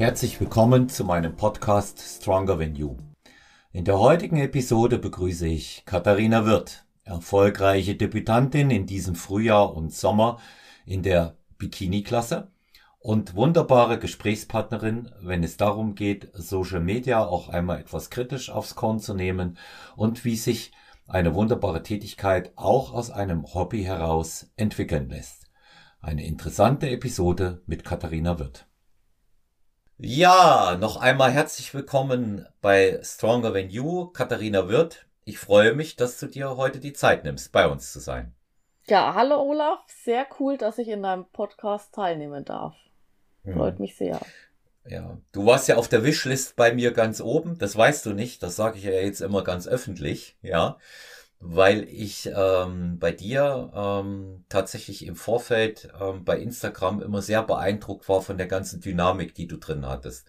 Herzlich willkommen zu meinem Podcast Stronger Than You. In der heutigen Episode begrüße ich Katharina Wirth, erfolgreiche Debütantin in diesem Frühjahr und Sommer in der Bikini-Klasse und wunderbare Gesprächspartnerin, wenn es darum geht, Social Media auch einmal etwas kritisch aufs Korn zu nehmen und wie sich eine wunderbare Tätigkeit auch aus einem Hobby heraus entwickeln lässt. Eine interessante Episode mit Katharina Wirth. Ja, noch einmal herzlich willkommen bei Stronger Than You, Katharina Wirth. Ich freue mich, dass du dir heute die Zeit nimmst, bei uns zu sein. Ja, hallo Olaf, sehr cool, dass ich in deinem Podcast teilnehmen darf. Freut mich sehr. Ja, du warst ja auf der Wishlist bei mir ganz oben, das weißt du nicht, das sage ich ja jetzt immer ganz öffentlich, ja weil ich ähm, bei dir ähm, tatsächlich im Vorfeld ähm, bei Instagram immer sehr beeindruckt war von der ganzen Dynamik, die du drin hattest.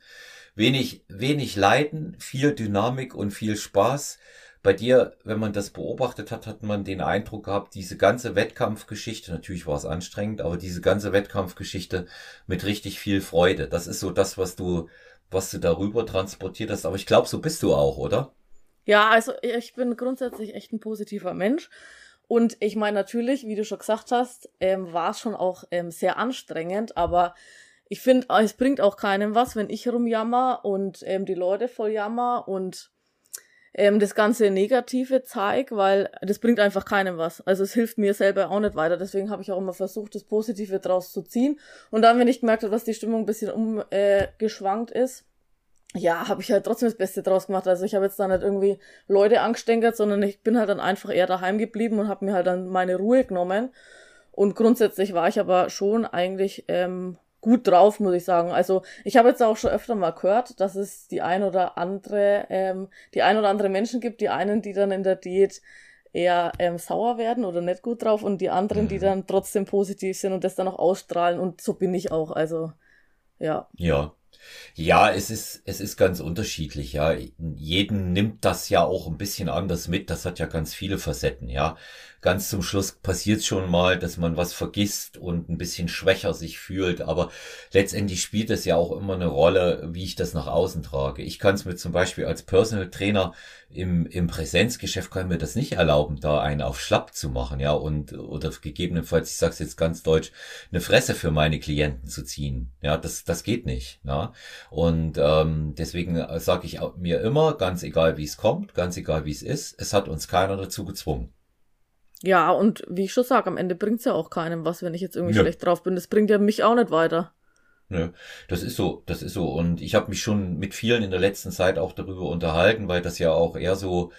Wenig, wenig Leiden, viel Dynamik und viel Spaß. Bei dir, wenn man das beobachtet hat, hat man den Eindruck gehabt, diese ganze Wettkampfgeschichte, natürlich war es anstrengend, aber diese ganze Wettkampfgeschichte mit richtig viel Freude. Das ist so das, was du, was du darüber transportiert hast. Aber ich glaube, so bist du auch, oder? Ja, also ich bin grundsätzlich echt ein positiver Mensch. Und ich meine, natürlich, wie du schon gesagt hast, ähm, war es schon auch ähm, sehr anstrengend, aber ich finde, es bringt auch keinem was, wenn ich rumjammer und ähm, die Leute voll jammer und ähm, das ganze Negative zeig, weil das bringt einfach keinem was. Also es hilft mir selber auch nicht weiter. Deswegen habe ich auch immer versucht, das Positive draus zu ziehen. Und dann, wenn ich gemerkt habe, dass die Stimmung ein bisschen umgeschwankt äh, ist, ja, habe ich halt trotzdem das Beste draus gemacht. Also ich habe jetzt da nicht irgendwie Leute angestenkert, sondern ich bin halt dann einfach eher daheim geblieben und habe mir halt dann meine Ruhe genommen. Und grundsätzlich war ich aber schon eigentlich ähm, gut drauf, muss ich sagen. Also ich habe jetzt auch schon öfter mal gehört, dass es die ein oder andere, ähm, die ein oder andere Menschen gibt, die einen, die dann in der Diät eher ähm, sauer werden oder nicht gut drauf und die anderen, mhm. die dann trotzdem positiv sind und das dann auch ausstrahlen. Und so bin ich auch. Also ja. Ja, ja, es ist, es ist ganz unterschiedlich, ja. Jeden nimmt das ja auch ein bisschen anders mit. Das hat ja ganz viele Facetten, ja ganz zum Schluss passiert schon mal, dass man was vergisst und ein bisschen schwächer sich fühlt. Aber letztendlich spielt es ja auch immer eine Rolle, wie ich das nach außen trage. Ich kann es mir zum Beispiel als Personal Trainer im, im Präsenzgeschäft kann mir das nicht erlauben, da einen auf schlapp zu machen, ja, und oder gegebenenfalls, ich sag's jetzt ganz deutsch, eine Fresse für meine Klienten zu ziehen. Ja, das, das geht nicht. Ja? Und ähm, deswegen sage ich mir immer, ganz egal wie es kommt, ganz egal wie es ist, es hat uns keiner dazu gezwungen. Ja, und wie ich schon sage, am Ende bringt's ja auch keinem was, wenn ich jetzt irgendwie ja. schlecht drauf bin. Das bringt ja mich auch nicht weiter. Nö, das ist so, das ist so. Und ich habe mich schon mit vielen in der letzten Zeit auch darüber unterhalten, weil das ja auch eher so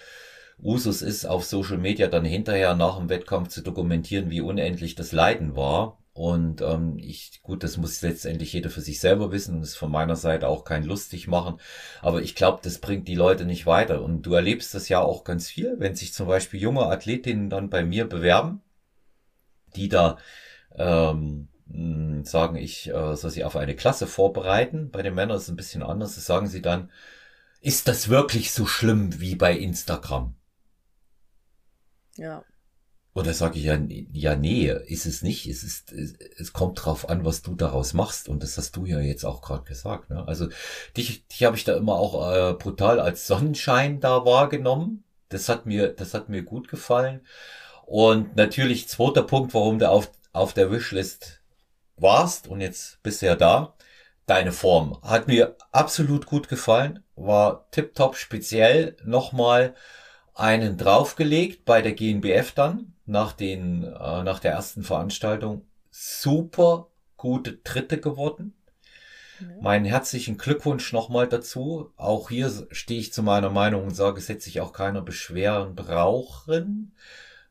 Usus ist, auf Social Media dann hinterher nach dem Wettkampf zu dokumentieren, wie unendlich das Leiden war. Und ähm, ich, gut, das muss letztendlich jeder für sich selber wissen und ist von meiner Seite auch kein lustig machen. Aber ich glaube, das bringt die Leute nicht weiter. Und du erlebst das ja auch ganz viel, wenn sich zum Beispiel junge Athletinnen dann bei mir bewerben, die da ähm, sagen, ich äh, soll sie auf eine Klasse vorbereiten. Bei den Männern ist es ein bisschen anders. Das sagen sie dann, ist das wirklich so schlimm wie bei Instagram? Ja. Oder sage ich ja, ja, nee, ist es nicht. Es ist, es, kommt drauf an, was du daraus machst. Und das hast du ja jetzt auch gerade gesagt. Ne? Also dich, dich habe ich da immer auch äh, brutal als Sonnenschein da wahrgenommen. Das hat mir, das hat mir gut gefallen. Und natürlich zweiter Punkt, warum du auf, auf der Wishlist warst und jetzt bist du ja da. Deine Form hat mir absolut gut gefallen, war tipptopp speziell nochmal einen draufgelegt bei der GNBF dann nach den, äh, nach der ersten Veranstaltung super gute Dritte geworden. Ja. Meinen herzlichen Glückwunsch nochmal dazu. Auch hier stehe ich zu meiner Meinung und sage, es hätte sich auch keiner beschweren brauchen,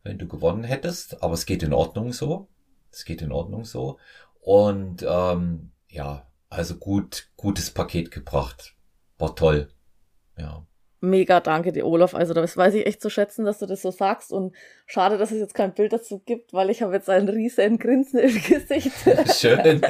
wenn du gewonnen hättest. Aber es geht in Ordnung so. Es geht in Ordnung so. Und ähm, ja, also gut, gutes Paket gebracht. War toll. Ja mega danke dir, Olaf. Also das weiß ich echt zu schätzen, dass du das so sagst. Und schade, dass es jetzt kein Bild dazu gibt, weil ich habe jetzt einen riesen Grinsen im Gesicht. Schön.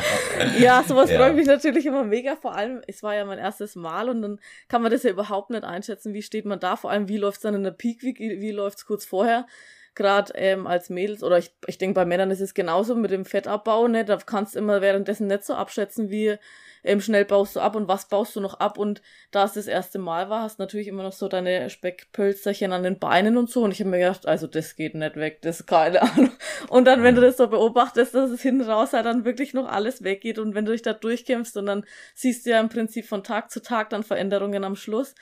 ja, sowas ja. freut mich natürlich immer mega. Vor allem, es war ja mein erstes Mal und dann kann man das ja überhaupt nicht einschätzen. Wie steht man da? Vor allem, wie läuft es dann in der Peak Week? Wie, wie läuft es kurz vorher? Gerade ähm, als Mädels, oder ich, ich denke, bei Männern ist es genauso mit dem Fettabbau, ne? Da kannst du immer währenddessen nicht so abschätzen, wie ähm, schnell baust du ab und was baust du noch ab. Und da es das erste Mal war, hast du natürlich immer noch so deine Speckpölzerchen an den Beinen und so. Und ich habe mir gedacht, also das geht nicht weg, das ist keine Ahnung. Und dann, wenn du das so beobachtest, dass es hinten raus halt dann wirklich noch alles weggeht und wenn du dich da durchkämpfst und dann siehst du ja im Prinzip von Tag zu Tag dann Veränderungen am Schluss.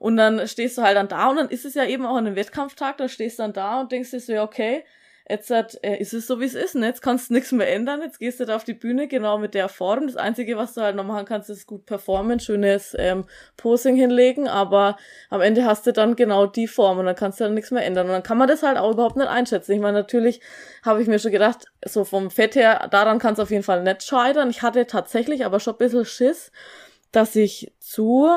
Und dann stehst du halt dann da und dann ist es ja eben auch an einem Wettkampftag, da stehst du dann da und denkst dir so, ja, okay, jetzt hat, äh, ist es so, wie es ist. Ne? Jetzt kannst du nichts mehr ändern. Jetzt gehst du da auf die Bühne genau mit der Form. Das Einzige, was du halt noch machen kannst, ist gut performen, schönes ähm, Posing hinlegen. Aber am Ende hast du dann genau die Form und dann kannst du dann nichts mehr ändern. Und dann kann man das halt auch überhaupt nicht einschätzen. Ich meine, natürlich habe ich mir schon gedacht, so vom Fett her, daran kann es auf jeden Fall nicht scheitern. Ich hatte tatsächlich aber schon ein bisschen Schiss, dass ich zu,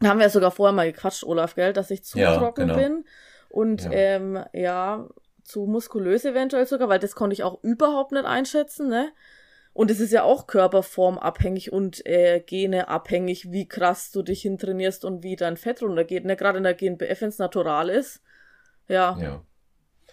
da haben wir ja sogar vorher mal gequatscht, Olaf, gell, dass ich zu Ja, trocken genau. bin. Und Ja. ähm, ja, zu muskulös eventuell sogar, weil das konnte ich auch überhaupt nicht einschätzen, ne? Und es ist ja auch körperformabhängig und äh, Gene abhängig, wie krass du dich hintrainierst und wie dein Fett runtergeht, ne? Gerade in der GNBF, wenn es natural ist. Ja, Ja.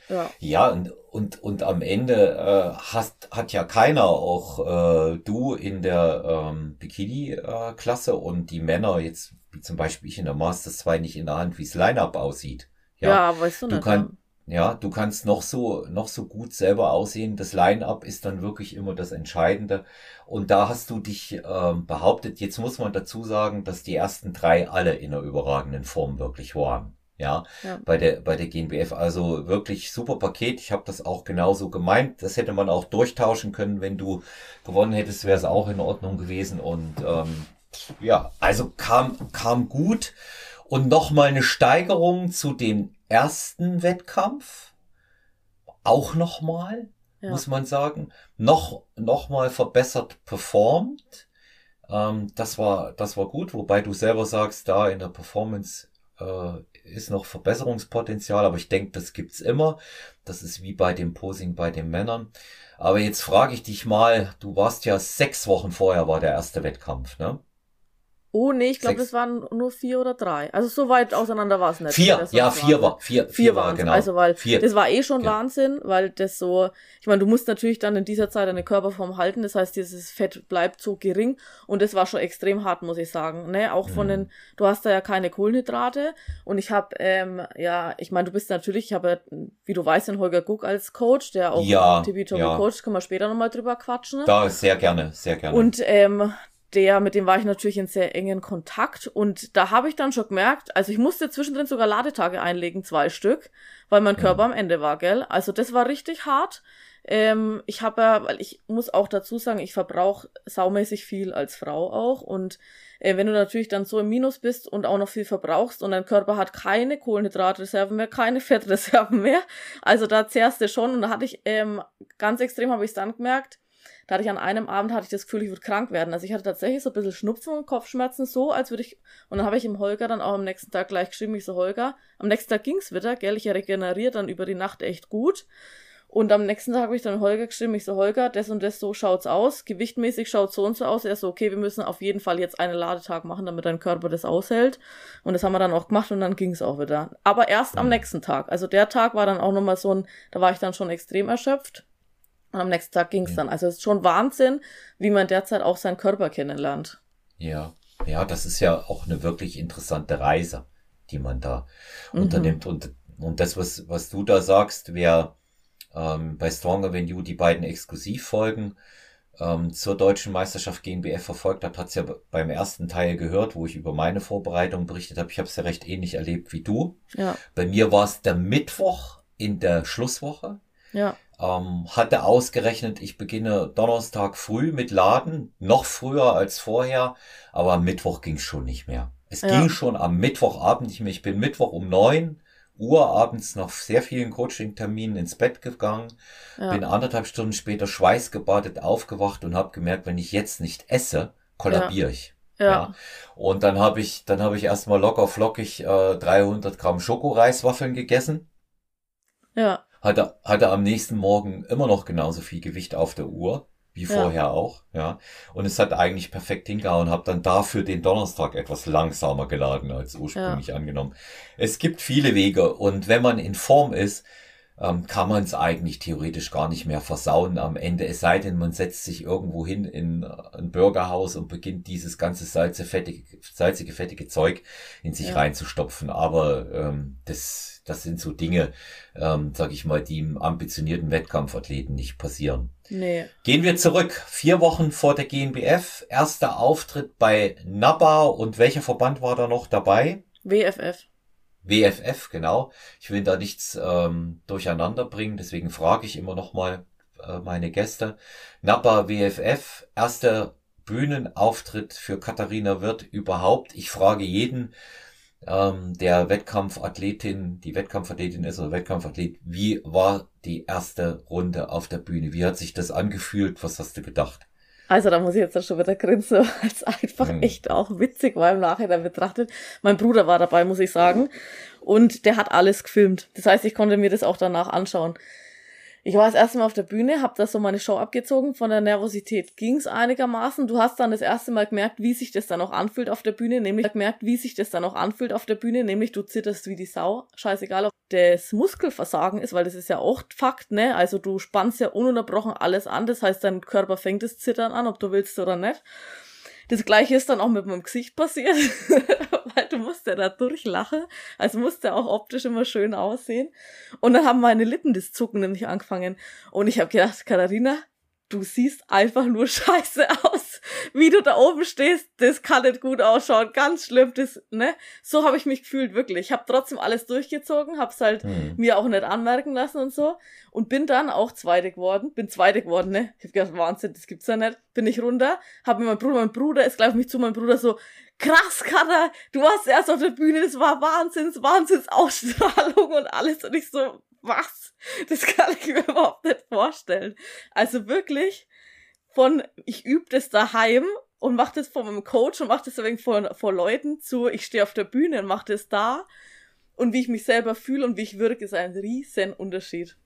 ja, Ja, und, und, und am Ende äh, hast, hat ja keiner, auch äh, du in der ähm, Bikini-Klasse und die Männer jetzt, zum Beispiel ich in der Masters 2, nicht in der Hand, wie das Line-Up aussieht. ja, weißt du Du nicht. kann- Ja, du kannst noch so, noch so gut selber aussehen. Das Line-Up ist dann wirklich immer das Entscheidende. Und da hast du dich ähm, behauptet. Jetzt muss man dazu sagen, dass die ersten drei alle in einer überragenden Form wirklich waren. Ja, Ja. bei der, bei der GNBF. Also wirklich super Paket. Ich habe das auch genauso gemeint. Das hätte man auch durchtauschen können. Wenn du gewonnen hättest, wäre es auch in Ordnung gewesen. Und ähm, ja, also kam, kam gut. Und nochmal eine Steigerung zu dem ersten Wettkampf. Auch nochmal, Ja. muss man sagen. Noch, noch mal verbessert performt. Ähm, das war, das war gut, wobei du selber sagst, da in der Performance äh, ist noch Verbesserungspotenzial, aber ich denke, das gibt's immer. Das ist wie bei dem Posing bei den Männern. Aber jetzt frage ich dich mal, du warst ja sechs Wochen vorher war der erste Wettkampf, ne? Oh nee, ich glaube, das waren nur vier oder drei. Also so weit auseinander war es nicht. Vier, Das ja, vier Wahnsinn. war, vier, Vier war, waren genau. Also, weil Vier. das war eh schon Genau. Wahnsinn, weil das so, ich meine, du musst natürlich dann in dieser Zeit eine Körperform halten, das heißt, dieses Fett bleibt so gering und das war schon extrem hart, muss ich sagen. Ne? Auch von Mhm. den, du hast da ja keine Kohlenhydrate und ich habe, ähm, ja, ich meine, du bist natürlich, ich habe ja, wie du weißt, den Holger Guck als Coach, der auch Ja, Tobi ja. coacht, können wir später nochmal drüber quatschen. Da sehr gerne, sehr gerne. Und ähm, der, mit dem war ich natürlich in sehr engen Kontakt und da habe ich dann schon gemerkt, also ich musste zwischendrin sogar Ladetage einlegen, zwei Stück, weil mein Körper am Ende war, gell? Also das war richtig hart. Ähm, ich habe ja, weil ich muss auch dazu sagen, ich verbrauche saumäßig viel als Frau auch und äh, wenn du natürlich dann so im Minus bist und auch noch viel verbrauchst und dein Körper hat keine Kohlenhydratreserven mehr, keine Fettreserven mehr, also da zehrst du schon und da hatte ich ähm, ganz extrem habe ich es dann gemerkt, da hatte ich an einem Abend hatte ich das Gefühl, ich würde krank werden. Also ich hatte tatsächlich so ein bisschen Schnupfen und Kopfschmerzen, so als würde ich. Und dann habe ich im Holger dann auch am nächsten Tag gleich geschrieben, ich so, Holger, am nächsten Tag ging's wieder, gell, ich regeneriere dann über die Nacht echt gut. Und am nächsten Tag habe ich dann Holger geschrieben, ich so, Holger, das und das so schaut's aus, gewichtmäßig schaut so und so aus. Er so, okay, wir müssen auf jeden Fall jetzt einen Ladetag machen, damit dein Körper das aushält. Und das haben wir dann auch gemacht und dann ging's auch wieder. Aber erst am Mhm. nächsten Tag. Also der Tag war dann auch nochmal so ein, da war ich dann schon extrem erschöpft. Und am nächsten Tag ging's Ja. dann. Also es ist schon Wahnsinn, wie man derzeit auch seinen Körper kennenlernt. Ja, ja, das ist ja auch eine wirklich interessante Reise, die man da Mhm. unternimmt. Und, und das, was, was du da sagst, wer ähm, bei Stronger Than You die beiden Exklusivfolgen ähm, zur deutschen Meisterschaft GNBF verfolgt hat, hat es ja be- beim ersten Teil gehört, wo ich über meine Vorbereitung berichtet habe. Ich habe es ja recht ähnlich erlebt wie du. Ja, Bei mir war es der Mittwoch in der Schlusswoche. ja, Ähm, hatte ausgerechnet, ich beginne Donnerstag früh mit Laden, noch früher als vorher, aber am Mittwoch ging es schon nicht mehr. Es Ja. ging schon am Mittwochabend nicht mehr. Ich bin Mittwoch um neun Uhr abends nach sehr vielen Coaching-Terminen ins Bett gegangen, ja. bin anderthalb Stunden später schweißgebadet aufgewacht und habe gemerkt, wenn ich jetzt nicht esse, kollabiere ich. ja. Und dann habe ich, dann habe ich erstmal locker flockig äh, 300 Gramm Schokoreiswaffeln gegessen ja, hatte, hatte am nächsten Morgen immer noch genauso viel Gewicht auf der Uhr, wie Ja. vorher auch, ja. Und es hat eigentlich perfekt hingehauen, habe dann dafür den Donnerstag etwas langsamer geladen als ursprünglich angenommen. Es gibt viele Wege und wenn man in Form ist, ähm, kann man es eigentlich theoretisch gar nicht mehr versauen am Ende. Es sei denn, man setzt sich irgendwo hin in äh, ein Bürgerhaus und beginnt dieses ganze salze, fettige, salzige, fettige Zeug in sich ja. reinzustopfen. Aber ähm, das, das sind so Dinge, ähm, sag ich mal, die im ambitionierten Wettkampfathleten nicht passieren. Nee. Gehen wir zurück. Vier Wochen vor der GNBF. Erster Auftritt bei NABA. Und welcher Verband war da noch dabei? WFF. WFF, genau. Ich will da nichts ähm, durcheinander bringen, deswegen frage ich immer noch mal äh, meine Gäste. NAPA WFF, erster Bühnenauftritt für Katharina Wirth überhaupt. Ich frage jeden, ähm, der Wettkampfathletin, die Wettkampfathletin ist oder Wettkampfathlet, wie war die erste Runde auf der Bühne? Wie hat sich das angefühlt? Was hast du gedacht? Also da muss ich jetzt schon wieder grinsen, weil es einfach mhm. echt auch witzig war im Nachhinein betrachtet. Mein Bruder war dabei, muss ich sagen. Und der hat alles gefilmt. Das heißt, ich konnte mir das auch danach anschauen. Ich war das erste Mal auf der Bühne, habe da so meine Show abgezogen. Von der Nervosität ging's einigermaßen. Du hast dann das erste Mal gemerkt, wie sich das dann auch anfühlt auf der Bühne, nämlich gemerkt, wie sich das dann auch anfühlt auf der Bühne, nämlich du zitterst wie die Sau. Scheißegal, ob das Muskelversagen ist, weil das ist ja auch Fakt, ne? Also du spannst ja ununterbrochen alles an. Das heißt, dein Körper fängt das Zittern an, ob du willst oder nicht. Das gleiche ist dann auch mit meinem Gesicht passiert, weil du musst ja da durchlachen. Also musst ja auch optisch immer schön aussehen. Und dann haben meine Lippen das Zucken nämlich angefangen. Und ich habe gedacht, Katharina, du siehst einfach nur scheiße aus. Wie du da oben stehst, das kann nicht gut ausschauen. Ganz schlimm, das, ne? So habe ich mich gefühlt, wirklich. Ich habe trotzdem alles durchgezogen, hab's halt mhm. mir auch nicht anmerken lassen und so. Und bin dann auch Zweite geworden. Bin Zweite geworden, ne? Ich hab gedacht, Wahnsinn, das gibt's ja nicht. Bin ich runter, hab mir mein Bruder, mein Bruder ist gleich auf mich zu, mein Bruder so, krass, Kater, du warst erst auf der Bühne, das war Wahnsinns, Wahnsinns Ausstrahlung und alles. Und ich so, was? Das kann ich mir überhaupt nicht vorstellen. Also wirklich von, ich übe das daheim und mache das vor meinem Coach und mache das wenig vor, vor Leuten zu, ich stehe auf der Bühne und mache das da. Und wie ich mich selber fühle und wie ich wirke, ist ein riesen Unterschied.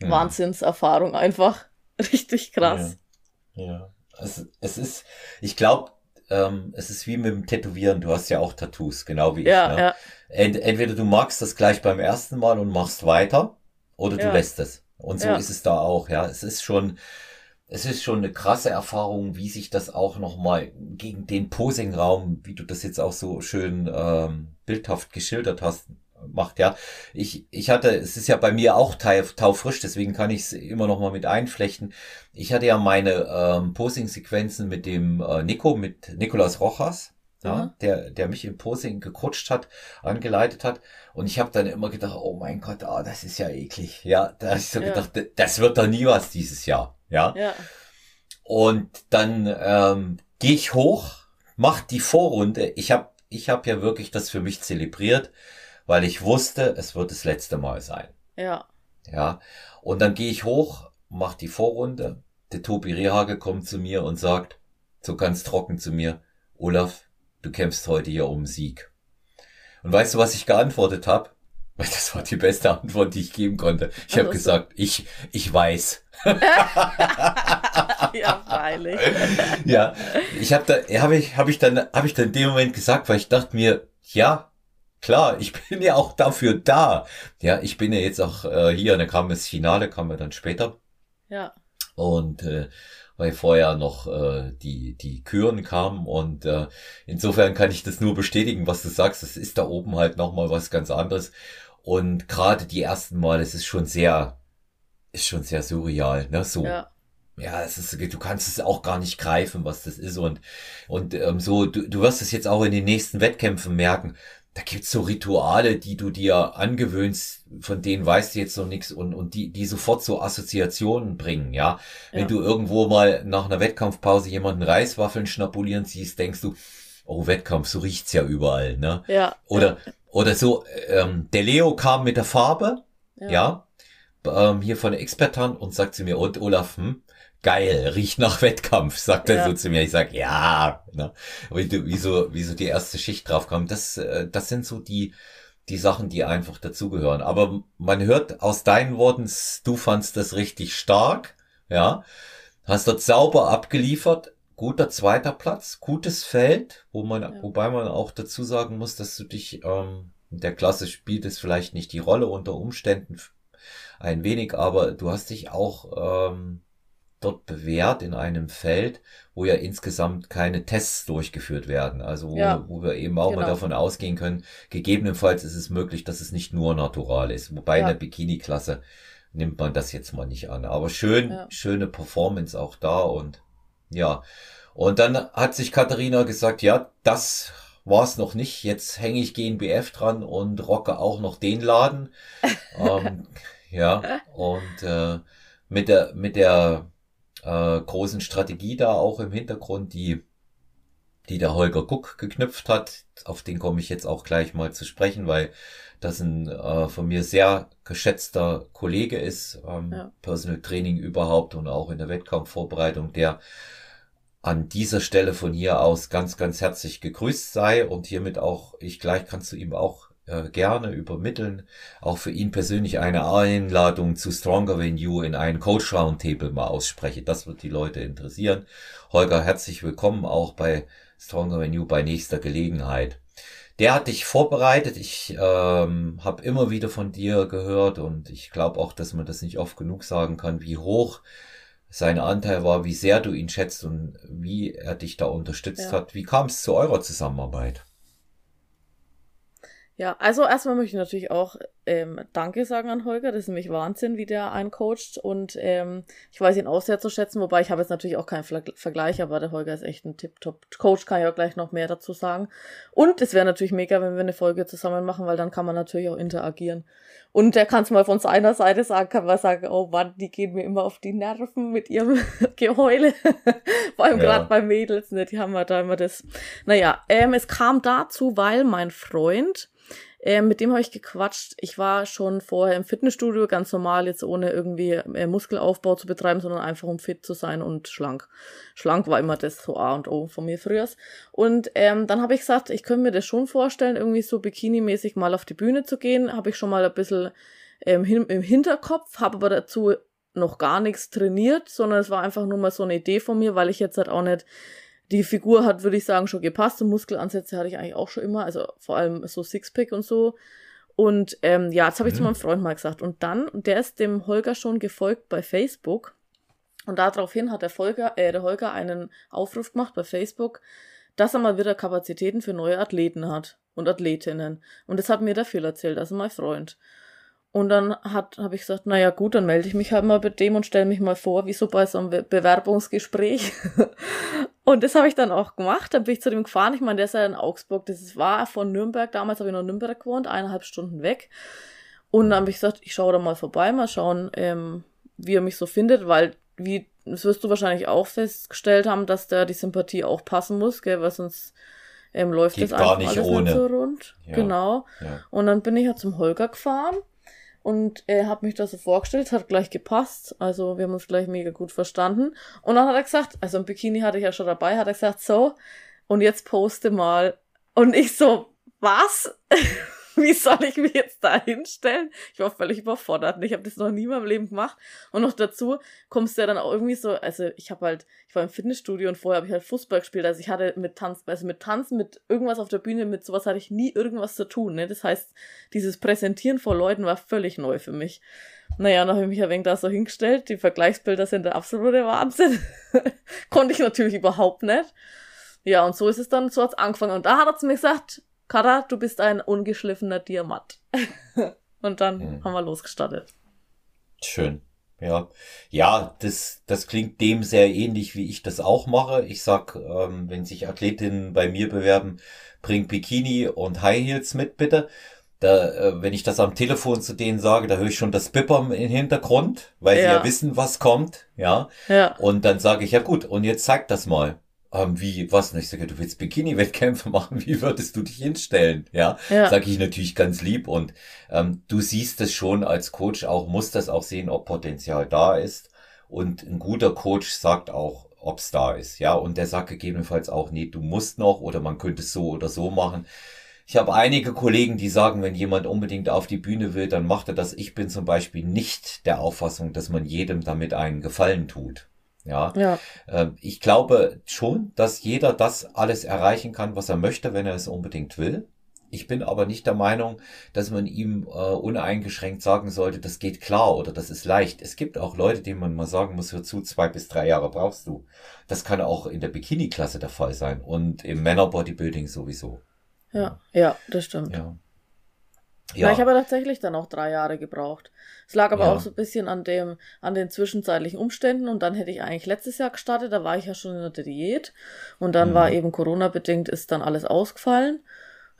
Ja. Wahnsinnserfahrung einfach. Richtig krass. Ja. ja. Es, es ist, ich glaube, ähm, es ist wie mit dem Tätowieren. Du hast ja auch Tattoos, genau wie ja, ich. Ne? Ja. Ent, entweder du magst das gleich beim ersten Mal und machst weiter, oder du ja. lässt es. Und so ja. ist es da auch. Ja, es ist schon, es ist schon eine krasse Erfahrung, wie sich das auch nochmal gegen den Posingraum, wie du das jetzt auch so schön ähm, bildhaft geschildert hast, macht, ja. Ich, ich hatte, es ist ja bei mir auch taufrisch, deswegen kann ich es immer noch mal mit einflechten. Ich hatte ja meine ähm, Posing-Sequenzen mit dem äh, Nico, mit Nicolas Rojas, ja, der, der mich im Posing gecoacht hat, angeleitet hat. Und ich habe dann immer gedacht, oh mein Gott, ah, das ist ja eklig. Ja, da habe ich so ja. gedacht, das wird doch nie was dieses Jahr. Ja. ja. Und dann ähm, gehe ich hoch, mach die Vorrunde. Ich habe ich hab ja wirklich das für mich zelebriert weil ich wusste, es wird das letzte Mal sein. Ja. Ja. Und dann gehe ich hoch, mach die Vorrunde. Der Tobi Rehage kommt zu mir und sagt, so ganz trocken zu mir, Olaf, du kämpfst heute hier um Sieg. Und weißt du, was ich geantwortet habe? Weil das war die beste Antwort, die ich geben konnte. Ich also habe gesagt, ich, ich weiß. ja, freilich. ja, ich habe da, habe ich, habe ich dann, habe ich dann in dem Moment gesagt, weil ich dachte mir, ja, Klar, ich bin ja auch dafür da. Ja, ich bin ja jetzt auch äh, hier, da kam das Finale, kam ja dann später. Ja. Und äh, weil vorher noch äh, die die Küren kamen und äh, insofern kann ich das nur bestätigen, was du sagst. Es ist da oben halt noch mal was ganz anderes und gerade die ersten Mal, es ist schon sehr ist schon sehr surreal, ne? So. Ja. Ja, es ist, du kannst es auch gar nicht greifen, was das ist und und ähm, so, du, du wirst es jetzt auch in den nächsten Wettkämpfen merken da gibt's so Rituale, die du dir angewöhnst, von denen weißt du jetzt noch nichts und, und die, die sofort so Assoziationen bringen, ja. Wenn ja. du irgendwo mal nach einer Wettkampfpause jemanden Reiswaffeln schnapulieren siehst, denkst du, oh, Wettkampf, so riecht's ja überall, ne? Ja. Oder, ja. oder so, ähm, der Leo kam mit der Farbe, ja, ja ähm, hier von der Expertan und sagt zu mir, und Olaf, hm, geil, riecht nach Wettkampf, sagt er so zu mir. Ich sag, ja, ne? wie, du, wie, so, wie so die erste Schicht drauf kam. Das, äh, das sind so die, die Sachen, die einfach dazugehören. Aber man hört aus deinen Worten, du fandst das richtig stark, ja. Hast dort sauber abgeliefert, guter zweiter Platz, gutes Feld, wo man, ja. wobei man auch dazu sagen muss, dass du dich, ähm, der Klasse spielt es vielleicht nicht die Rolle unter Umständen ein wenig, aber du hast dich auch ähm, dort bewährt in einem Feld, wo ja insgesamt keine Tests durchgeführt werden. Also wo, ja, wo wir eben auch genau. mal davon ausgehen können, gegebenenfalls ist es möglich, dass es nicht nur natural ist. Wobei ja. in der Bikini-Klasse nimmt man das jetzt mal nicht an. Aber schön, ja. schöne Performance auch da und ja. Und dann hat sich Katharina gesagt, ja, das war es noch nicht. Jetzt hänge ich GNBF dran und rocke auch noch den Laden. ähm, ja, und äh, mit der, mit der äh, großen Strategie da auch im Hintergrund, die, die der Holger Guck geknüpft hat. Auf den komme ich jetzt auch gleich mal zu sprechen, weil das ein äh, von mir sehr geschätzter Kollege ist, ähm, ja. Personal Training überhaupt und auch in der Wettkampfvorbereitung, der an dieser Stelle von hier aus ganz, ganz herzlich gegrüßt sei und hiermit auch, ich gleich kannst du ihm auch äh, gerne übermitteln, auch für ihn persönlich eine Einladung zu Stronger Than You in einen Coach Roundtable mal ausspreche. Das wird die Leute interessieren. Holger, herzlich willkommen auch bei Stronger Than You bei nächster Gelegenheit. Der hat dich vorbereitet. Ich ähm, habe immer wieder von dir gehört und ich glaube auch, dass man das nicht oft genug sagen kann, wie hoch sein Anteil war, wie sehr du ihn schätzt und wie er dich da unterstützt ja. hat. Wie kam es zu eurer Zusammenarbeit? Ja, also erstmal möchte ich natürlich auch ähm, Danke sagen an Holger. Das ist nämlich Wahnsinn, wie der einen coacht. Und ähm, ich weiß ihn auch sehr zu schätzen, wobei ich habe jetzt natürlich auch keinen Vergleich, aber der Holger ist echt ein Tip-Top-Coach, kann ich auch gleich noch mehr dazu sagen. Und es wäre natürlich mega, wenn wir eine Folge zusammen machen, weil dann kann man natürlich auch interagieren. Und der kann es mal von seiner Seite sagen, kann man sagen, oh Mann, die gehen mir immer auf die Nerven mit ihrem Geheule. Vor allem ja. gerade bei Mädels, ne? Die haben wir da immer das. Naja, ähm, es kam dazu, weil mein Freund äh, mit dem habe ich gequatscht. Ich war schon vorher im Fitnessstudio, ganz normal, jetzt ohne irgendwie äh, Muskelaufbau zu betreiben, sondern einfach um fit zu sein und schlank. Schlank war immer das so A und O von mir früher. Und ähm, dann habe ich gesagt, ich könnte mir das schon vorstellen, irgendwie so Bikini-mäßig mal auf die Bühne zu gehen. Habe ich schon mal ein bisschen ähm, im Hinterkopf, habe aber dazu noch gar nichts trainiert, sondern es war einfach nur mal so eine Idee von mir, weil ich jetzt halt auch nicht die Figur hat, würde ich sagen, schon gepasst. Und Muskelansätze hatte ich eigentlich auch schon immer, also vor allem so Sixpack und so. Und ähm, ja, das habe ich mhm. zu meinem Freund mal gesagt. Und dann, der ist dem Holger schon gefolgt bei Facebook. Und daraufhin hat der, Volker, äh, der Holger einen Aufruf gemacht bei Facebook, dass er mal wieder Kapazitäten für neue Athleten hat und Athletinnen. Und das hat mir der Phil erzählt, also mein Freund. Und dann hat habe ich gesagt, naja gut, dann melde ich mich halt mal bei dem und stelle mich mal vor, wie so bei so einem Bewerbungsgespräch. und das habe ich dann auch gemacht. Dann bin ich zu dem gefahren. Ich meine, der ist ja in Augsburg. Das war von Nürnberg. Damals habe ich noch in Nürnberg gewohnt, eineinhalb Stunden weg. Und dann habe ich gesagt, ich schaue da mal vorbei, mal schauen, ähm, wie er mich so findet, weil wie das wirst du wahrscheinlich auch festgestellt haben, dass da die Sympathie auch passen muss, gell, weil sonst ähm, läuft Geht das einfach nicht alles ohne. nicht so rund. Ja. Genau. Ja. Und dann bin ich ja zum Holger gefahren und er hat mich da so vorgestellt, hat gleich gepasst. Also wir haben uns gleich mega gut verstanden. Und dann hat er gesagt, also ein Bikini hatte ich ja schon dabei, hat er gesagt, so, und jetzt poste mal. Und ich so, was? wie soll ich mich jetzt da hinstellen? Ich war völlig überfordert. Ich habe das noch nie in meinem Leben gemacht. Und noch dazu kommst du ja dann auch irgendwie so, also ich habe halt, ich war im Fitnessstudio und vorher habe ich halt Fußball gespielt. Also ich hatte mit Tanz, also mit Tanzen, mit irgendwas auf der Bühne, mit sowas hatte ich nie irgendwas zu tun. Ne? Das heißt, dieses Präsentieren vor Leuten war völlig neu für mich. Naja, dann habe ich mich ein wenig da so hingestellt. Die Vergleichsbilder sind der absolute Wahnsinn. Konnte ich natürlich überhaupt nicht. Ja, und so ist es dann, so hat's angefangen. Und da hat er zu mir gesagt, Kara, du bist ein ungeschliffener Diamant. und dann mhm. haben wir losgestartet. Schön. Ja, ja, das, das klingt dem sehr ähnlich, wie ich das auch mache. Ich sag, ähm, wenn sich Athletinnen bei mir bewerben, bring Bikini und High Heels mit, bitte. Da, äh, wenn ich das am Telefon zu denen sage, da höre ich schon das Bippern im Hintergrund, weil ja. sie ja wissen, was kommt, ja. ja. Und dann sage ich, ja gut, und jetzt zeig das mal ähm, wie, was? Und ich sage, du willst Bikini-Wettkämpfe machen, wie würdest du dich hinstellen? Ja, ja. sage ich natürlich ganz lieb. Und ähm, du siehst es schon als Coach auch, musst das auch sehen, ob Potenzial da ist. Und ein guter Coach sagt auch, ob es da ist. Ja, und der sagt gegebenenfalls auch, nee, du musst noch oder man könnte es so oder so machen. Ich habe einige Kollegen, die sagen, wenn jemand unbedingt auf die Bühne will, dann macht er das. Ich bin zum Beispiel nicht der Auffassung, dass man jedem damit einen Gefallen tut. Ja. ja. Ähm, ich glaube schon, dass jeder das alles erreichen kann, was er möchte, wenn er es unbedingt will. Ich bin aber nicht der Meinung, dass man ihm äh, uneingeschränkt sagen sollte, das geht klar oder das ist leicht. Es gibt auch Leute, denen man mal sagen muss, hör zu, zwei bis drei Jahre brauchst du. Das kann auch in der Bikini-Klasse der Fall sein und im Männer-Bodybuilding sowieso. Ja, ja, das stimmt. Ja. Ja. ich habe tatsächlich dann auch drei Jahre gebraucht. Es lag aber ja. auch so ein bisschen an dem, an den zwischenzeitlichen Umständen und dann hätte ich eigentlich letztes Jahr gestartet, da war ich ja schon in der Diät und dann mhm. war eben Corona-bedingt ist dann alles ausgefallen.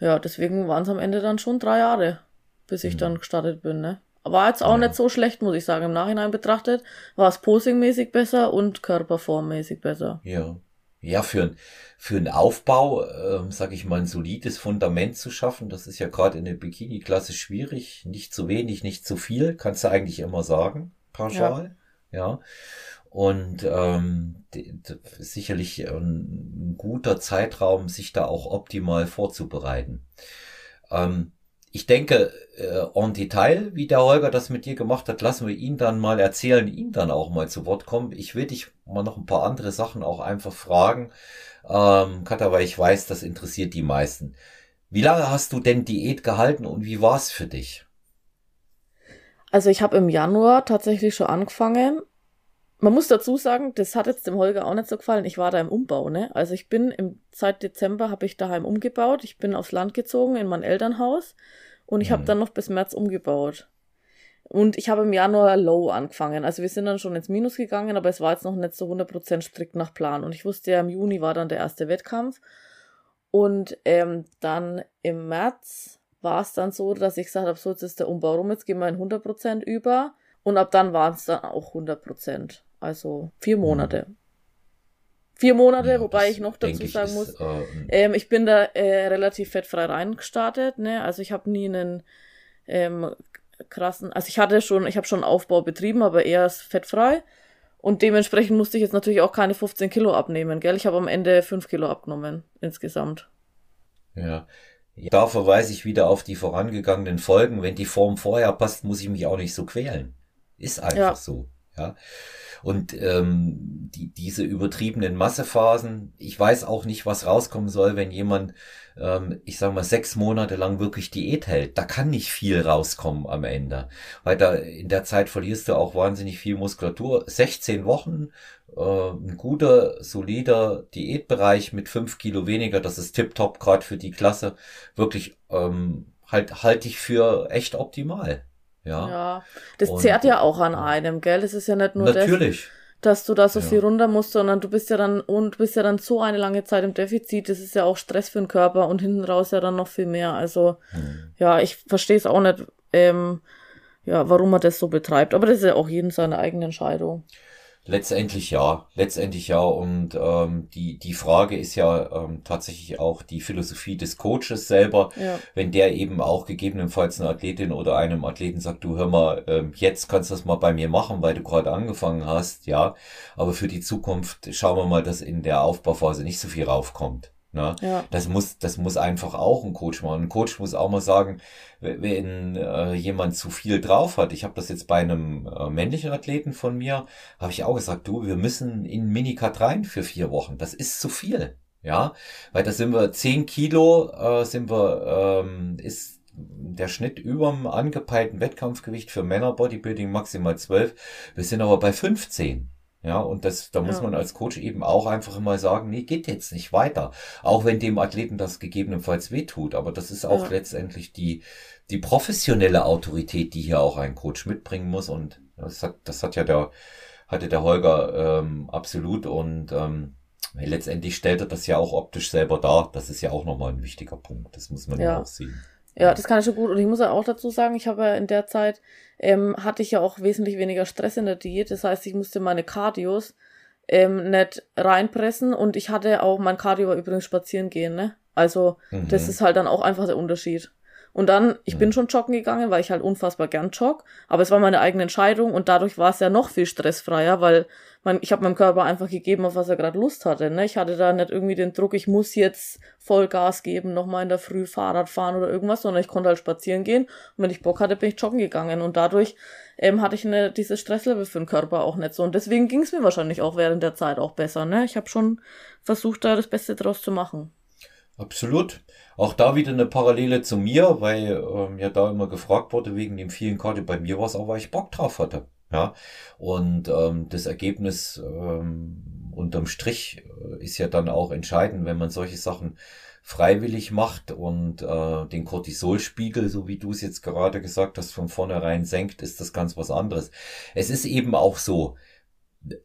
Ja, deswegen waren es am Ende dann schon drei Jahre, bis ich mhm. dann gestartet bin, ne? War jetzt auch ja. nicht so schlecht, muss ich sagen. Im Nachhinein betrachtet war es posingmäßig besser und körperformmäßig besser. Ja ja, für, für einen Aufbau, äh, sage ich mal, ein solides Fundament zu schaffen, das ist ja gerade in der Bikini-Klasse schwierig. Nicht zu wenig, nicht zu viel, kannst du eigentlich immer sagen, pauschal. Ja. ja. Und ähm, sicherlich ein, ein guter Zeitraum, sich da auch optimal vorzubereiten. Ähm, ich denke, äh, en Detail, wie der Holger das mit dir gemacht hat, lassen wir ihn dann mal erzählen, ihn dann auch mal zu Wort kommen. Ich will dich mal noch ein paar andere Sachen auch einfach fragen, ähm, Katha, weil ich weiß, das interessiert die meisten. Wie lange hast du denn Diät gehalten und wie war es für dich? Also ich habe im Januar tatsächlich schon angefangen man muss dazu sagen, das hat jetzt dem Holger auch nicht so gefallen. Ich war da im Umbau, ne? Also ich bin im seit Dezember habe ich daheim umgebaut. Ich bin aufs Land gezogen in mein Elternhaus und ich mhm. habe dann noch bis März umgebaut. Und ich habe im Januar low angefangen. Also wir sind dann schon ins Minus gegangen, aber es war jetzt noch nicht so 100% strikt nach Plan. Und ich wusste ja, im Juni war dann der erste Wettkampf. Und ähm, dann im März war es dann so, dass ich gesagt habe, so jetzt ist der Umbau rum, jetzt gehen wir in 100% über. Und ab dann waren es dann auch 100%. Also vier Monate. Mhm. Vier Monate, ja, wobei ich noch dazu sagen muss, ist, äh, ähm, ich bin da äh, relativ fettfrei reingestartet, ne? Also ich habe nie einen ähm, krassen, also ich hatte schon, ich habe schon Aufbau betrieben, aber eher fettfrei. Und dementsprechend musste ich jetzt natürlich auch keine 15 Kilo abnehmen, gell? Ich habe am Ende 5 Kilo abgenommen insgesamt. Ja. Da verweise ich wieder auf die vorangegangenen Folgen. Wenn die Form vorher passt, muss ich mich auch nicht so quälen. Ist einfach ja. so. Ja. Und ähm, die, diese übertriebenen Massephasen, ich weiß auch nicht, was rauskommen soll, wenn jemand, ähm, ich sag mal, sechs Monate lang wirklich Diät hält. Da kann nicht viel rauskommen am Ende. Weil da in der Zeit verlierst du auch wahnsinnig viel Muskulatur. 16 Wochen, äh, ein guter, solider Diätbereich mit fünf Kilo weniger, das ist tipptopp, gerade für die Klasse. Wirklich ähm, halt halte ich für echt optimal. Ja. ja. Das und, zehrt ja auch an einem, gell? Es ist ja nicht nur natürlich. Das, dass du da so ja. viel runter musst, sondern du bist ja dann und bist ja dann so eine lange Zeit im Defizit. Das ist ja auch Stress für den Körper und hinten raus ja dann noch viel mehr. Also hm. ja, ich verstehe es auch nicht, ähm, ja, warum man das so betreibt. Aber das ist ja auch jeden seine eigene Entscheidung. Letztendlich ja, letztendlich ja. Und ähm, die, die Frage ist ja ähm, tatsächlich auch die Philosophie des Coaches selber. Ja. Wenn der eben auch gegebenenfalls eine Athletin oder einem Athleten sagt, du hör mal, ähm, jetzt kannst du das mal bei mir machen, weil du gerade angefangen hast, ja. Aber für die Zukunft schauen wir mal, dass in der Aufbauphase nicht so viel raufkommt. Ne? Ja. Das muss, das muss einfach auch ein Coach machen. Ein Coach muss auch mal sagen, wenn äh, jemand zu viel drauf hat. Ich habe das jetzt bei einem äh, männlichen Athleten von mir, habe ich auch gesagt, du, wir müssen in Minicut rein für vier Wochen. Das ist zu viel. Ja, weil da sind wir zehn Kilo, äh, sind wir, ähm, ist der Schnitt überm angepeilten Wettkampfgewicht für Männer Bodybuilding maximal zwölf. Wir sind aber bei 15. Ja, und das, da muss ja. man als Coach eben auch einfach mal sagen, nee, geht jetzt nicht weiter. Auch wenn dem Athleten das gegebenenfalls wehtut. Aber das ist auch ja. letztendlich die, die professionelle Autorität, die hier auch ein Coach mitbringen muss. Und das hat, das hat ja der, hatte der Holger ähm, absolut. Und ähm, letztendlich stellt er das ja auch optisch selber dar. Das ist ja auch nochmal ein wichtiger Punkt. Das muss man ja auch sehen. Ja, das kann ich schon gut. Und ich muss ja auch dazu sagen, ich habe ja in der Zeit, ähm, hatte ich ja auch wesentlich weniger Stress in der Diät. Das heißt, ich musste meine Cardios ähm, nicht reinpressen und ich hatte auch, mein Cardio war übrigens spazieren gehen, ne? Also, mhm. das ist halt dann auch einfach der Unterschied. Und dann, ich bin schon joggen gegangen, weil ich halt unfassbar gern jogg, aber es war meine eigene Entscheidung und dadurch war es ja noch viel stressfreier, weil man, ich habe meinem Körper einfach gegeben, auf was er gerade Lust hatte. Ne? Ich hatte da nicht irgendwie den Druck, ich muss jetzt voll Gas geben, nochmal in der Früh Fahrrad fahren oder irgendwas, sondern ich konnte halt spazieren gehen und wenn ich Bock hatte, bin ich joggen gegangen und dadurch ähm, hatte ich eine, dieses Stresslevel für den Körper auch nicht so und deswegen ging es mir wahrscheinlich auch während der Zeit auch besser. Ne? Ich habe schon versucht, da das Beste draus zu machen. Absolut. Auch da wieder eine Parallele zu mir, weil ähm, ja da immer gefragt wurde wegen dem vielen Karte. Bei mir war es auch, weil ich Bock drauf hatte. Ja. Und ähm, das Ergebnis ähm, unterm Strich äh, ist ja dann auch entscheidend, wenn man solche Sachen freiwillig macht und äh, den Cortisolspiegel, so wie du es jetzt gerade gesagt hast, von vornherein senkt, ist das ganz was anderes. Es ist eben auch so,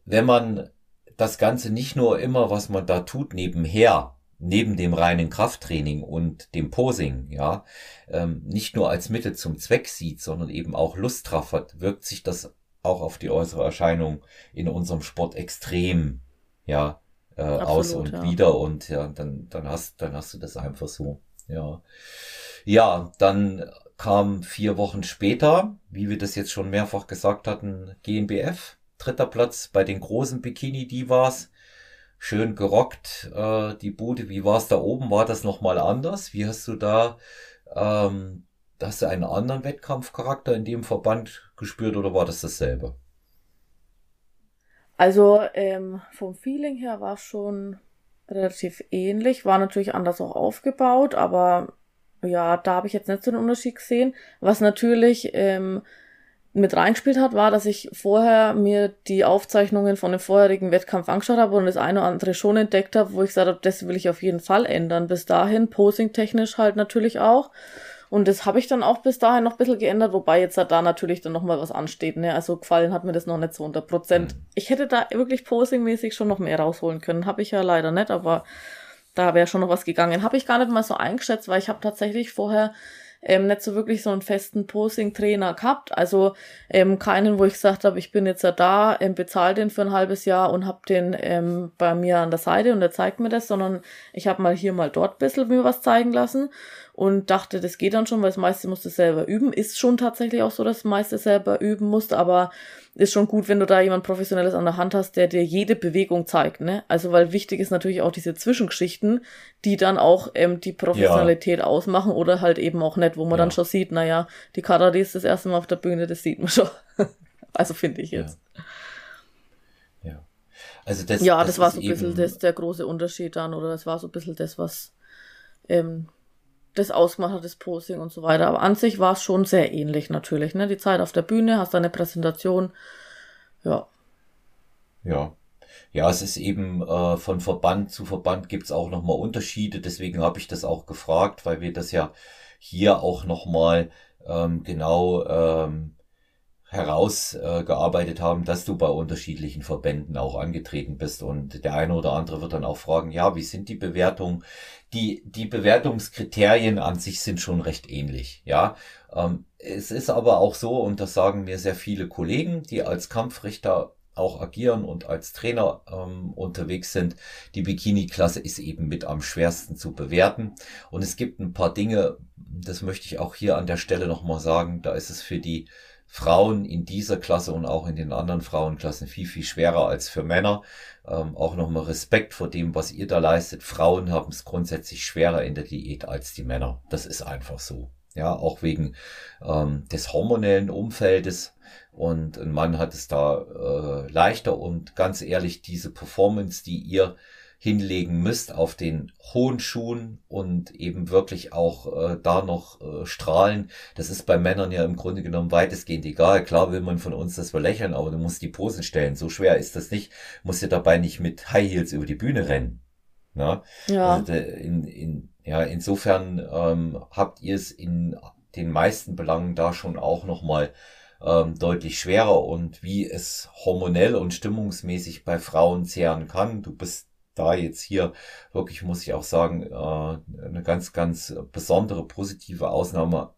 wenn man das Ganze nicht nur immer, was man da tut, nebenher, neben dem reinen Krafttraining und dem Posing, ja, ähm, nicht nur als Mittel zum Zweck sieht, sondern eben auch Lust drauf hat, wirkt sich das auch auf die äußere Erscheinung in unserem Sport extrem, ja, äh, Absolut, aus und ja. wieder und ja, dann, dann hast, dann hast du das einfach so, ja. Ja, dann kam vier Wochen später, wie wir das jetzt schon mehrfach gesagt hatten, GNBF, dritter Platz bei den großen Bikini-Divas, schön gerockt, äh, die Bude. Wie war es da oben? War das nochmal anders? Wie hast du da, ähm, hast du einen anderen Wettkampfcharakter in dem Verband gespürt oder war das dasselbe? Also ähm, vom Feeling her war es schon relativ ähnlich, war natürlich anders auch aufgebaut, aber ja, da habe ich jetzt nicht so einen Unterschied gesehen. Was natürlich ähm, mit reingespielt hat, war, dass ich vorher mir die Aufzeichnungen von dem vorherigen Wettkampf angeschaut habe und das eine oder andere schon entdeckt habe, wo ich gesagt habe, das will ich auf jeden Fall ändern. Bis dahin, posing-technisch halt natürlich auch. Und das habe ich dann auch bis dahin noch ein bisschen geändert, wobei jetzt da natürlich dann nochmal was ansteht. Ne? Also gefallen hat mir das noch nicht so 100 Prozent. Mhm. Ich hätte da wirklich posingmäßig schon noch mehr rausholen können. Habe ich ja leider nicht, aber da wäre schon noch was gegangen. Habe ich gar nicht mal so eingeschätzt, weil ich habe tatsächlich vorher ähm, nicht so wirklich so einen festen Posing-Trainer gehabt. Also ähm, keinen, wo ich gesagt habe, ich bin jetzt ja da, ähm, bezahle den für ein halbes Jahr und habe den ähm, bei mir an der Seite und er zeigt mir das, sondern ich habe mal hier, mal dort ein bisschen mir was zeigen lassen und dachte, das geht dann schon, weil das meiste musste selber üben. Ist schon tatsächlich auch so, dass das meiste selber üben musste, aber ist schon gut, wenn du da jemand Professionelles an der Hand hast, der dir jede Bewegung zeigt, ne? Also, weil wichtig ist natürlich auch diese Zwischengeschichten, die dann auch ähm, die Professionalität ja. ausmachen oder halt eben auch nicht, wo man ja. dann schon sieht, naja, die Karate ist das erste Mal auf der Bühne, das sieht man schon. also finde ich jetzt. Ja. ja. Also das, ja, das, das war so ein bisschen das, der große Unterschied dann, oder das war so ein bisschen das, was ähm, das hat, das Posing und so weiter. Aber an sich war es schon sehr ähnlich natürlich. Ne? Die Zeit auf der Bühne, hast deine Präsentation. Ja. Ja. Ja, es ist eben äh, von Verband zu Verband gibt's auch nochmal Unterschiede. Deswegen habe ich das auch gefragt, weil wir das ja hier auch nochmal ähm, genau ähm, herausgearbeitet äh, haben, dass du bei unterschiedlichen Verbänden auch angetreten bist. Und der eine oder andere wird dann auch fragen, ja, wie sind die Bewertungen? Die, die Bewertungskriterien an sich sind schon recht ähnlich, ja. Ähm, es ist aber auch so, und das sagen mir sehr viele Kollegen, die als Kampfrichter auch agieren und als Trainer ähm, unterwegs sind. Die Bikini-Klasse ist eben mit am schwersten zu bewerten. Und es gibt ein paar Dinge, das möchte ich auch hier an der Stelle nochmal sagen, da ist es für die Frauen in dieser Klasse und auch in den anderen Frauenklassen viel, viel schwerer als für Männer. Ähm, auch nochmal Respekt vor dem, was ihr da leistet. Frauen haben es grundsätzlich schwerer in der Diät als die Männer. Das ist einfach so. Ja, auch wegen ähm, des hormonellen Umfeldes. Und ein Mann hat es da äh, leichter und ganz ehrlich, diese Performance, die ihr hinlegen müsst auf den hohen Schuhen und eben wirklich auch äh, da noch äh, strahlen. Das ist bei Männern ja im Grunde genommen weitestgehend egal. Klar will man von uns das belächeln, aber du musst die Posen stellen. So schwer ist das nicht. Musst ja dabei nicht mit High Heels über die Bühne rennen. Na? Ja. Also in, in, ja, insofern ähm, habt ihr es in den meisten Belangen da schon auch nochmal ähm, deutlich schwerer und wie es hormonell und stimmungsmäßig bei Frauen zehren kann. Du bist da jetzt hier wirklich, muss ich auch sagen, äh, eine ganz, ganz besondere positive Ausnahme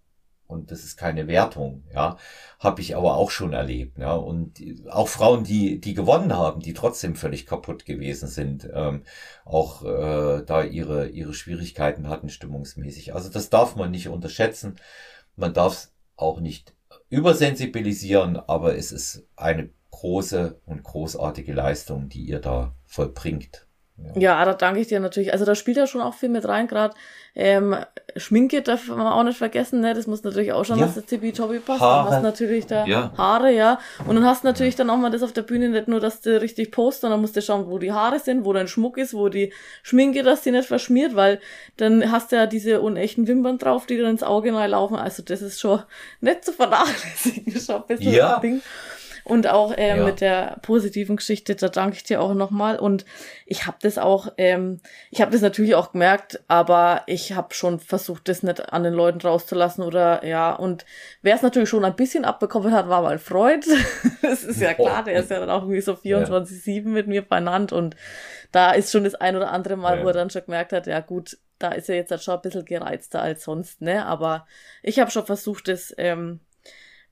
und das ist keine Wertung, ja, habe ich aber auch schon erlebt, ja, und auch Frauen, die die gewonnen haben, die trotzdem völlig kaputt gewesen sind, ähm, auch äh, da ihre ihre Schwierigkeiten hatten stimmungsmäßig. Also das darf man nicht unterschätzen, man darf es auch nicht übersensibilisieren, aber es ist eine große und großartige Leistung, die ihr da vollbringt. Ja. ja, da danke ich dir natürlich. Also da spielt ja schon auch viel mit rein, gerade ähm, Schminke darf man auch nicht vergessen, ne? Das muss natürlich auch schon, ja. dass der Tibi-Tobi passt. Haare. Dann hast natürlich da ja. Haare, ja. Und dann hast du natürlich dann auch mal das auf der Bühne nicht nur, dass du richtig postest, sondern musst du schauen, wo die Haare sind, wo dein Schmuck ist, wo die Schminke, dass die nicht verschmiert, weil dann hast du ja diese unechten Wimpern drauf, die dann ins Auge laufen. Also das ist schon nicht zu vernachlässigen, schon ein bisschen ja. ein Ding. Und auch äh, ja. mit der positiven Geschichte, da danke ich dir auch nochmal. Und ich habe das auch, ähm, ich habe das natürlich auch gemerkt, aber ich habe schon versucht, das nicht an den Leuten rauszulassen oder ja. Und wer es natürlich schon ein bisschen abbekommen hat, war mal Freud. das ist ja klar, der ist ja dann auch irgendwie so 24-7 ja. mit mir benannt und da ist schon das ein oder andere Mal, ja. wo er dann schon gemerkt hat, ja gut, da ist er jetzt halt schon ein bisschen gereizter als sonst, ne? Aber ich habe schon versucht, das ähm,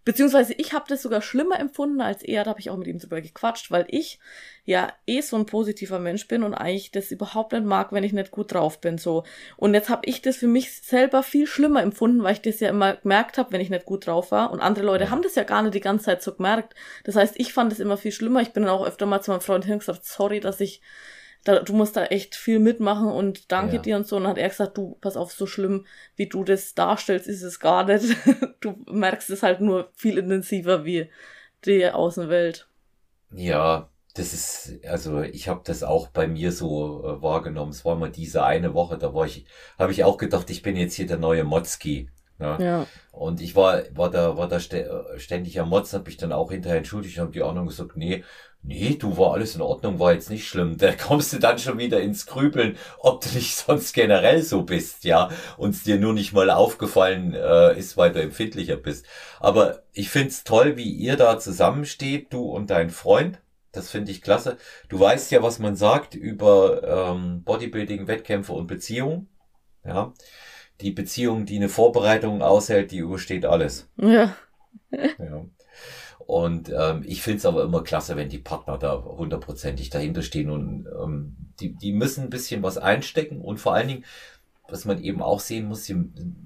Beziehungsweise ich habe das sogar schlimmer empfunden als er, da habe ich auch mit ihm drüber gequatscht, weil ich ja eh so ein positiver Mensch bin und eigentlich das überhaupt nicht mag, wenn ich nicht gut drauf bin. so. Und jetzt habe ich das für mich selber viel schlimmer empfunden, weil ich das ja immer gemerkt habe, wenn ich nicht gut drauf war. Und andere Leute haben das ja gar nicht die ganze Zeit so gemerkt. Das heißt, ich fand es immer viel schlimmer. Ich bin dann auch öfter mal zu meinem Freund hingesagt, sorry, dass ich da, du musst da echt viel mitmachen und danke ja. dir und so. Und dann hat er gesagt, du, pass auf, so schlimm, wie du das darstellst, ist es gar nicht. du merkst es halt nur viel intensiver wie die Außenwelt. Ja, das ist, also ich habe das auch bei mir so äh, wahrgenommen. Es war mal diese eine Woche, da war ich, habe ich auch gedacht, ich bin jetzt hier der neue Motzki. Ne? Ja. Und ich war, war da, war da ständig am Motzen, habe ich dann auch hinterher entschuldigt und habe die Ordnung gesagt, nee, Nee, du war alles in Ordnung, war jetzt nicht schlimm. Da kommst du dann schon wieder ins Grübeln, ob du nicht sonst generell so bist, ja, und es dir nur nicht mal aufgefallen äh, ist, weil du empfindlicher bist. Aber ich find's toll, wie ihr da zusammensteht, du und dein Freund. Das finde ich klasse. Du weißt ja, was man sagt über ähm, Bodybuilding, Wettkämpfe und Beziehungen. Ja. Die Beziehung, die eine Vorbereitung aushält, die übersteht alles. Ja. ja. Und ähm, ich finde es aber immer klasse, wenn die Partner da hundertprozentig dahinter stehen und ähm, die, die müssen ein bisschen was einstecken und vor allen Dingen, was man eben auch sehen muss, sie,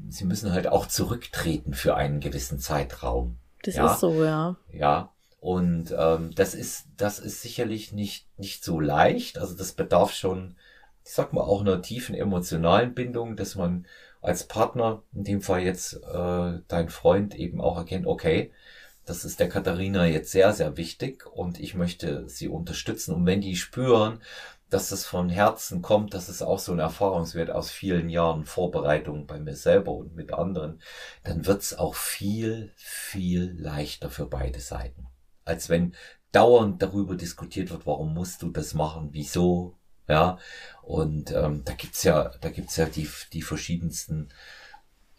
sie müssen halt auch zurücktreten für einen gewissen Zeitraum. Das ja? ist so, ja. Ja. Und ähm, das ist, das ist sicherlich nicht, nicht so leicht. Also das bedarf schon, ich sag mal, auch einer tiefen emotionalen Bindung, dass man als Partner, in dem Fall jetzt äh, dein Freund, eben auch erkennt, okay, das ist der Katharina jetzt sehr, sehr wichtig und ich möchte sie unterstützen. Und wenn die spüren, dass es von Herzen kommt, dass es auch so ein Erfahrungswert aus vielen Jahren Vorbereitung bei mir selber und mit anderen, dann wird's auch viel, viel leichter für beide Seiten. Als wenn dauernd darüber diskutiert wird, warum musst du das machen, wieso, ja. Und ähm, da gibt's ja, da gibt's ja die, die verschiedensten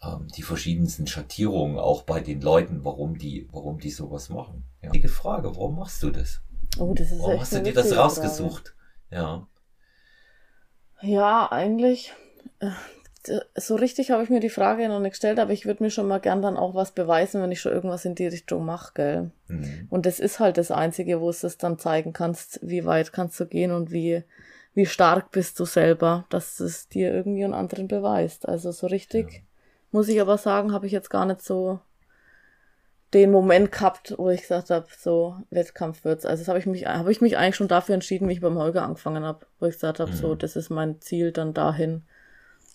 ähm, die verschiedensten Schattierungen auch bei den Leuten, warum die, warum die sowas machen. Ja. Die Frage, warum machst du das? Oh, das ist warum hast du dir das rausgesucht? Frage. Ja. Ja, eigentlich. Äh, so richtig habe ich mir die Frage noch nicht gestellt, aber ich würde mir schon mal gern dann auch was beweisen, wenn ich schon irgendwas in die Richtung mache, gell? Mhm. Und das ist halt das Einzige, wo es das dann zeigen kannst, wie weit kannst du gehen und wie, wie stark bist du selber, dass es dir irgendwie einen anderen beweist. Also so richtig. Ja muss ich aber sagen, habe ich jetzt gar nicht so den Moment gehabt, wo ich gesagt habe, so Wettkampf wird's. Also das habe ich mich, habe ich mich eigentlich schon dafür entschieden, wie ich beim Holger angefangen habe, wo ich gesagt habe, mhm. so das ist mein Ziel, dann dahin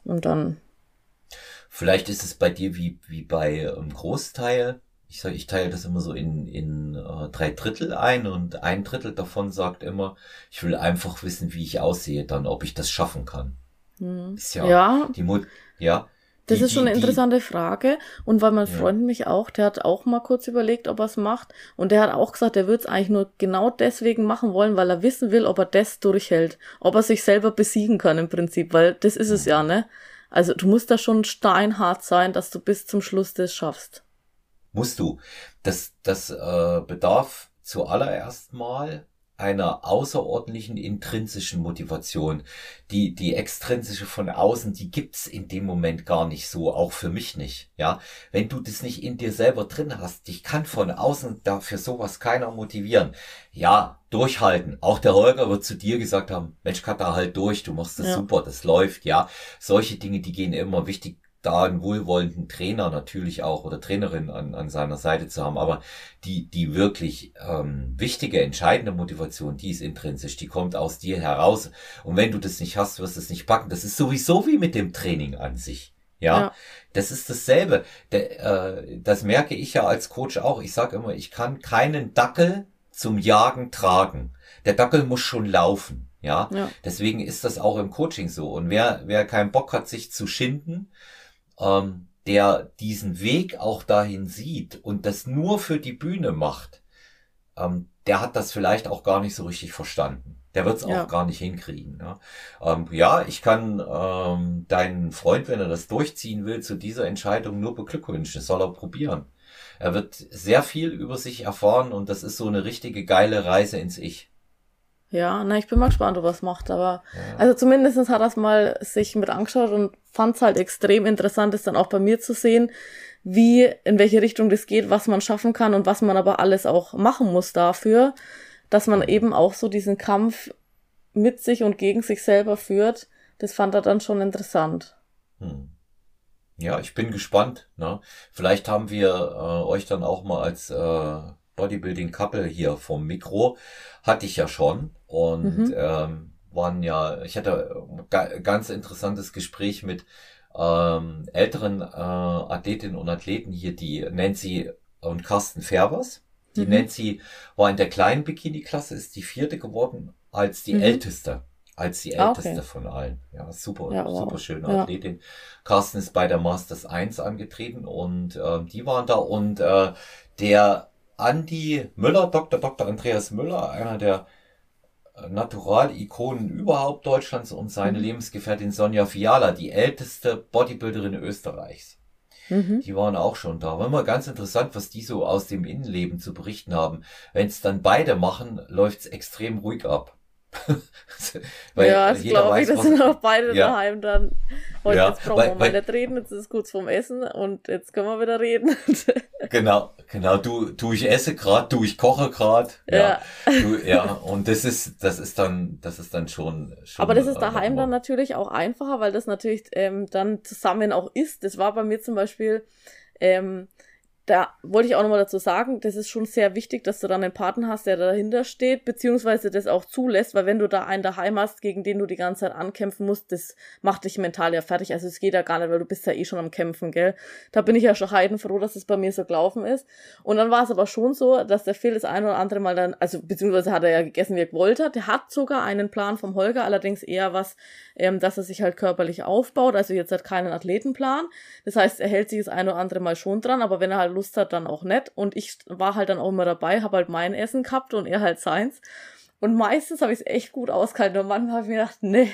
und dann. Vielleicht ist es bei dir wie wie bei einem ähm, Großteil. Ich sage, ich teile das immer so in in äh, drei Drittel ein und ein Drittel davon sagt immer, ich will einfach wissen, wie ich aussehe, dann ob ich das schaffen kann. Mhm. Ist ja, ja. die Mut, ja das die, ist schon eine interessante Frage. Und weil mein Freund ja. mich auch, der hat auch mal kurz überlegt, ob er es macht. Und der hat auch gesagt, er würde es eigentlich nur genau deswegen machen wollen, weil er wissen will, ob er das durchhält. Ob er sich selber besiegen kann im Prinzip, weil das ist es ja, ne? Also du musst da schon steinhart sein, dass du bis zum Schluss das schaffst. Musst du. Das, das äh, bedarf zuallererst mal einer außerordentlichen intrinsischen Motivation. Die, die extrinsische von außen, die gibt's in dem Moment gar nicht so, auch für mich nicht. Ja, wenn du das nicht in dir selber drin hast, dich kann von außen dafür sowas keiner motivieren. Ja, durchhalten. Auch der Holger wird zu dir gesagt haben, Mensch, da halt durch, du machst das ja. super, das läuft, ja. Solche Dinge, die gehen immer wichtig da einen wohlwollenden Trainer natürlich auch oder Trainerin an, an seiner Seite zu haben, aber die, die wirklich ähm, wichtige, entscheidende Motivation, die ist intrinsisch, die kommt aus dir heraus. Und wenn du das nicht hast, wirst du es nicht packen. Das ist sowieso wie mit dem Training an sich. Ja, ja. das ist dasselbe. Der, äh, das merke ich ja als Coach auch. Ich sage immer, ich kann keinen Dackel zum Jagen tragen. Der Dackel muss schon laufen. Ja? ja, deswegen ist das auch im Coaching so. Und wer, wer keinen Bock hat, sich zu schinden, ähm, der diesen Weg auch dahin sieht und das nur für die Bühne macht, ähm, der hat das vielleicht auch gar nicht so richtig verstanden. Der wird es ja. auch gar nicht hinkriegen. Ja, ähm, ja ich kann ähm, deinen Freund, wenn er das durchziehen will, zu dieser Entscheidung nur beglückwünschen. Das soll er probieren. Er wird sehr viel über sich erfahren und das ist so eine richtige geile Reise ins Ich. Ja, na, ich bin mal gespannt, ob er es macht, aber ja. also zumindestens hat er es mal sich mit angeschaut und fand es halt extrem interessant, es dann auch bei mir zu sehen, wie, in welche Richtung das geht, was man schaffen kann und was man aber alles auch machen muss dafür, dass man eben auch so diesen Kampf mit sich und gegen sich selber führt. Das fand er dann schon interessant. Hm. Ja, ich bin gespannt. Ne? Vielleicht haben wir äh, euch dann auch mal als äh, Bodybuilding Couple hier vom Mikro. Hatte ich ja schon. Und mhm. ähm, waren ja, ich hatte ga, ganz interessantes Gespräch mit ähm, älteren äh, Athletinnen und Athleten hier, die Nancy und Carsten Färbers. Die mhm. Nancy war in der kleinen Bikini-Klasse, ist die vierte geworden, als die mhm. älteste. Als die ah, älteste okay. von allen. Ja, super, ja, wow. super schöne ja. Athletin. Carsten ist bei der Masters 1 angetreten und äh, die waren da und äh, der Andi Müller, Dr. Dr. Andreas Müller, einer der Natural-Ikonen überhaupt Deutschlands und seine mhm. Lebensgefährtin Sonja Fiala, die älteste Bodybuilderin Österreichs. Mhm. Die waren auch schon da. War immer ganz interessant, was die so aus dem Innenleben zu berichten haben. Wenn es dann beide machen, läuft's extrem ruhig ab. weil ja, das glaube ich, das sind auch beide ja. daheim dann. Heute ja, jetzt brauchen weil, wir mal nicht reden, jetzt ist es kurz vorm Essen und jetzt können wir wieder reden. genau, genau, du, du ich esse gerade, du ich koche gerade. Ja. Ja, du, ja, und das ist, das ist dann, das ist dann schon. schon Aber das ist daheim dann natürlich auch einfacher, weil das natürlich ähm, dann zusammen auch ist. Das war bei mir zum Beispiel, ähm, da wollte ich auch nochmal dazu sagen, das ist schon sehr wichtig, dass du dann einen Partner hast, der dahinter steht, beziehungsweise das auch zulässt, weil wenn du da einen daheim hast, gegen den du die ganze Zeit ankämpfen musst, das macht dich mental ja fertig. Also es geht ja gar nicht, weil du bist ja eh schon am Kämpfen, gell? Da bin ich ja schon heidenfroh, dass es bei mir so gelaufen ist. Und dann war es aber schon so, dass der Phil das ein oder andere Mal dann, also beziehungsweise hat er ja gegessen, wie er gewollt hat. Der hat sogar einen Plan vom Holger, allerdings eher was, ähm, dass er sich halt körperlich aufbaut. Also jetzt hat keinen Athletenplan. Das heißt, er hält sich das ein oder andere Mal schon dran, aber wenn er halt Lust hat, dann auch nett. Und ich war halt dann auch immer dabei, habe halt mein Essen gehabt und er halt seins. Und meistens habe ich es echt gut ausgehalten. Und manchmal habe ich mir gedacht, nee,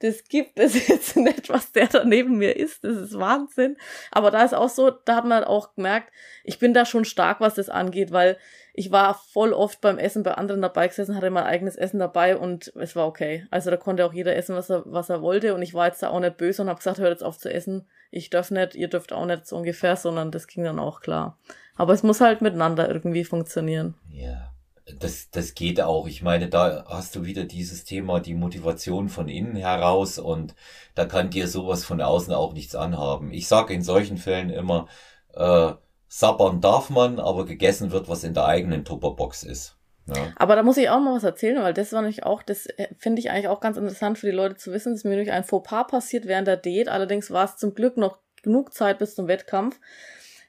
das gibt es jetzt nicht, was der da neben mir ist. Das ist Wahnsinn. Aber da ist auch so, da hat man auch gemerkt, ich bin da schon stark, was das angeht, weil ich war voll oft beim Essen bei anderen dabei gesessen, hatte mein eigenes Essen dabei und es war okay. Also da konnte auch jeder essen, was er, was er wollte. Und ich war jetzt da auch nicht böse und habe gesagt, hört jetzt auf zu essen. Ich darf nicht, ihr dürft auch nicht so ungefähr, sondern das ging dann auch klar. Aber es muss halt miteinander irgendwie funktionieren. Ja das, das geht auch. Ich meine, da hast du wieder dieses Thema, die Motivation von innen heraus und da kann dir sowas von außen auch nichts anhaben. Ich sage in solchen Fällen immer, äh, sabbern darf man, aber gegessen wird, was in der eigenen Tupperbox ist. Ja. Aber da muss ich auch mal was erzählen, weil das war nämlich auch, das äh, finde ich eigentlich auch ganz interessant für die Leute zu wissen. Das ist mir durch ein Fauxpas passiert während der Date. Allerdings war es zum Glück noch genug Zeit bis zum Wettkampf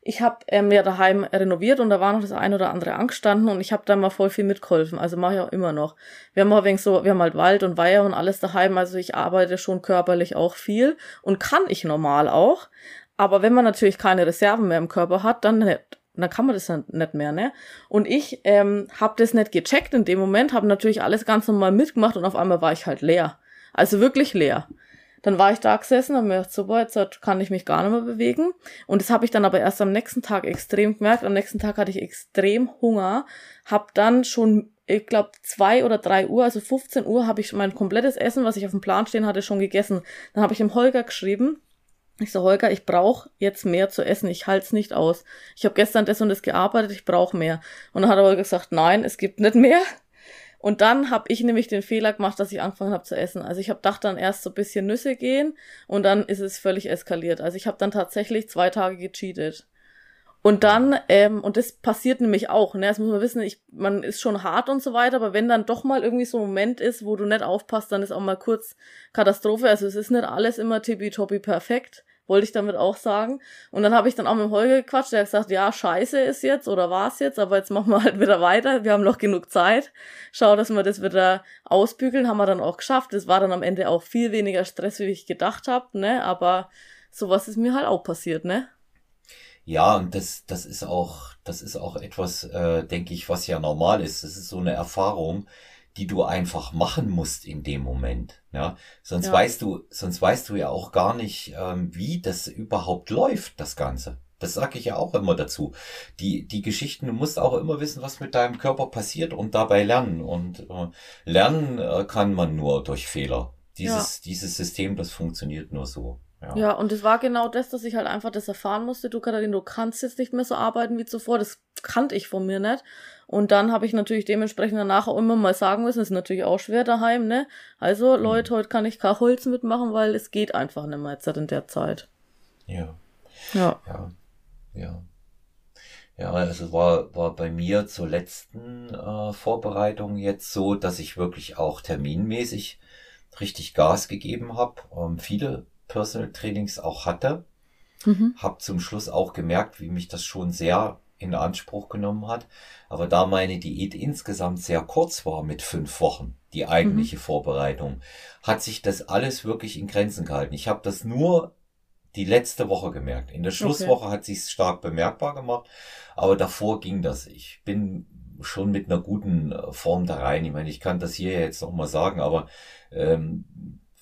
ich habe ähm, ja daheim renoviert und da war noch das ein oder andere angestanden und ich habe da mal voll viel mitgeholfen. Also mache ich auch immer noch. Wir haben auch wegen so, wir haben halt Wald und Weiher und alles daheim. Also ich arbeite schon körperlich auch viel und kann ich normal auch. Aber wenn man natürlich keine Reserven mehr im Körper hat, dann nicht. dann kann man das nicht mehr, ne? Und ich ähm, habe das nicht gecheckt in dem Moment, habe natürlich alles ganz normal mitgemacht und auf einmal war ich halt leer. Also wirklich leer. Dann war ich da gesessen und mir gedacht, super, jetzt kann ich mich gar nicht mehr bewegen. Und das habe ich dann aber erst am nächsten Tag extrem gemerkt. Am nächsten Tag hatte ich extrem Hunger, Hab dann schon, ich glaube, zwei oder drei Uhr, also 15 Uhr, habe ich mein komplettes Essen, was ich auf dem Plan stehen hatte, schon gegessen. Dann habe ich dem Holger geschrieben, ich so, Holger, ich brauche jetzt mehr zu essen. Ich halte es nicht aus. Ich habe gestern das und das gearbeitet, ich brauche mehr. Und dann hat er Holger gesagt, nein, es gibt nicht mehr. Und dann habe ich nämlich den Fehler gemacht, dass ich angefangen habe zu essen. Also ich habe gedacht dann erst so ein bisschen Nüsse gehen und dann ist es völlig eskaliert. Also ich habe dann tatsächlich zwei Tage gecheatet. Und dann, ähm, und das passiert nämlich auch, ne, das muss man wissen, ich, man ist schon hart und so weiter, aber wenn dann doch mal irgendwie so ein Moment ist, wo du nicht aufpasst, dann ist auch mal kurz Katastrophe. Also es ist nicht alles immer tippitoppi perfekt wollte ich damit auch sagen. Und dann habe ich dann auch mit Holger gequatscht, der hat gesagt, ja, scheiße ist jetzt oder war es jetzt, aber jetzt machen wir halt wieder weiter. Wir haben noch genug Zeit. Schau, dass wir das wieder ausbügeln, haben wir dann auch geschafft. Es war dann am Ende auch viel weniger Stress, wie ich gedacht habe, ne? Aber sowas ist mir halt auch passiert, ne? Ja, und das, das ist auch, das ist auch etwas, äh, denke ich, was ja normal ist. Das ist so eine Erfahrung, die du einfach machen musst in dem Moment. Ja, sonst ja. weißt du, sonst weißt du ja auch gar nicht, ähm, wie das überhaupt läuft, das Ganze. Das sage ich ja auch immer dazu. Die, die Geschichten, du musst auch immer wissen, was mit deinem Körper passiert und dabei lernen. Und äh, lernen äh, kann man nur durch Fehler. Dieses, ja. dieses System, das funktioniert nur so. Ja. ja, und es war genau das, dass ich halt einfach das erfahren musste. Du, Katharin, du kannst jetzt nicht mehr so arbeiten wie zuvor. Das kannte ich von mir nicht. Und dann habe ich natürlich dementsprechend danach auch immer mal sagen müssen, ist natürlich auch schwer daheim, ne? Also, mhm. Leute, heute kann ich kein Holz mitmachen, weil es geht einfach nicht mehr jetzt in der Zeit. Ja. Ja. Ja. Ja. Ja, also war, war bei mir zur letzten äh, Vorbereitung jetzt so, dass ich wirklich auch terminmäßig richtig Gas gegeben habe. Ähm, viele Personal Trainings auch hatte. Mhm. Hab zum Schluss auch gemerkt, wie mich das schon sehr in Anspruch genommen hat. Aber da meine Diät insgesamt sehr kurz war mit fünf Wochen, die eigentliche mhm. Vorbereitung, hat sich das alles wirklich in Grenzen gehalten. Ich habe das nur die letzte Woche gemerkt. In der Schlusswoche okay. hat sich stark bemerkbar gemacht, aber davor ging das. Ich bin schon mit einer guten äh, Form da rein. Ich meine, ich kann das hier jetzt noch mal sagen, aber ähm,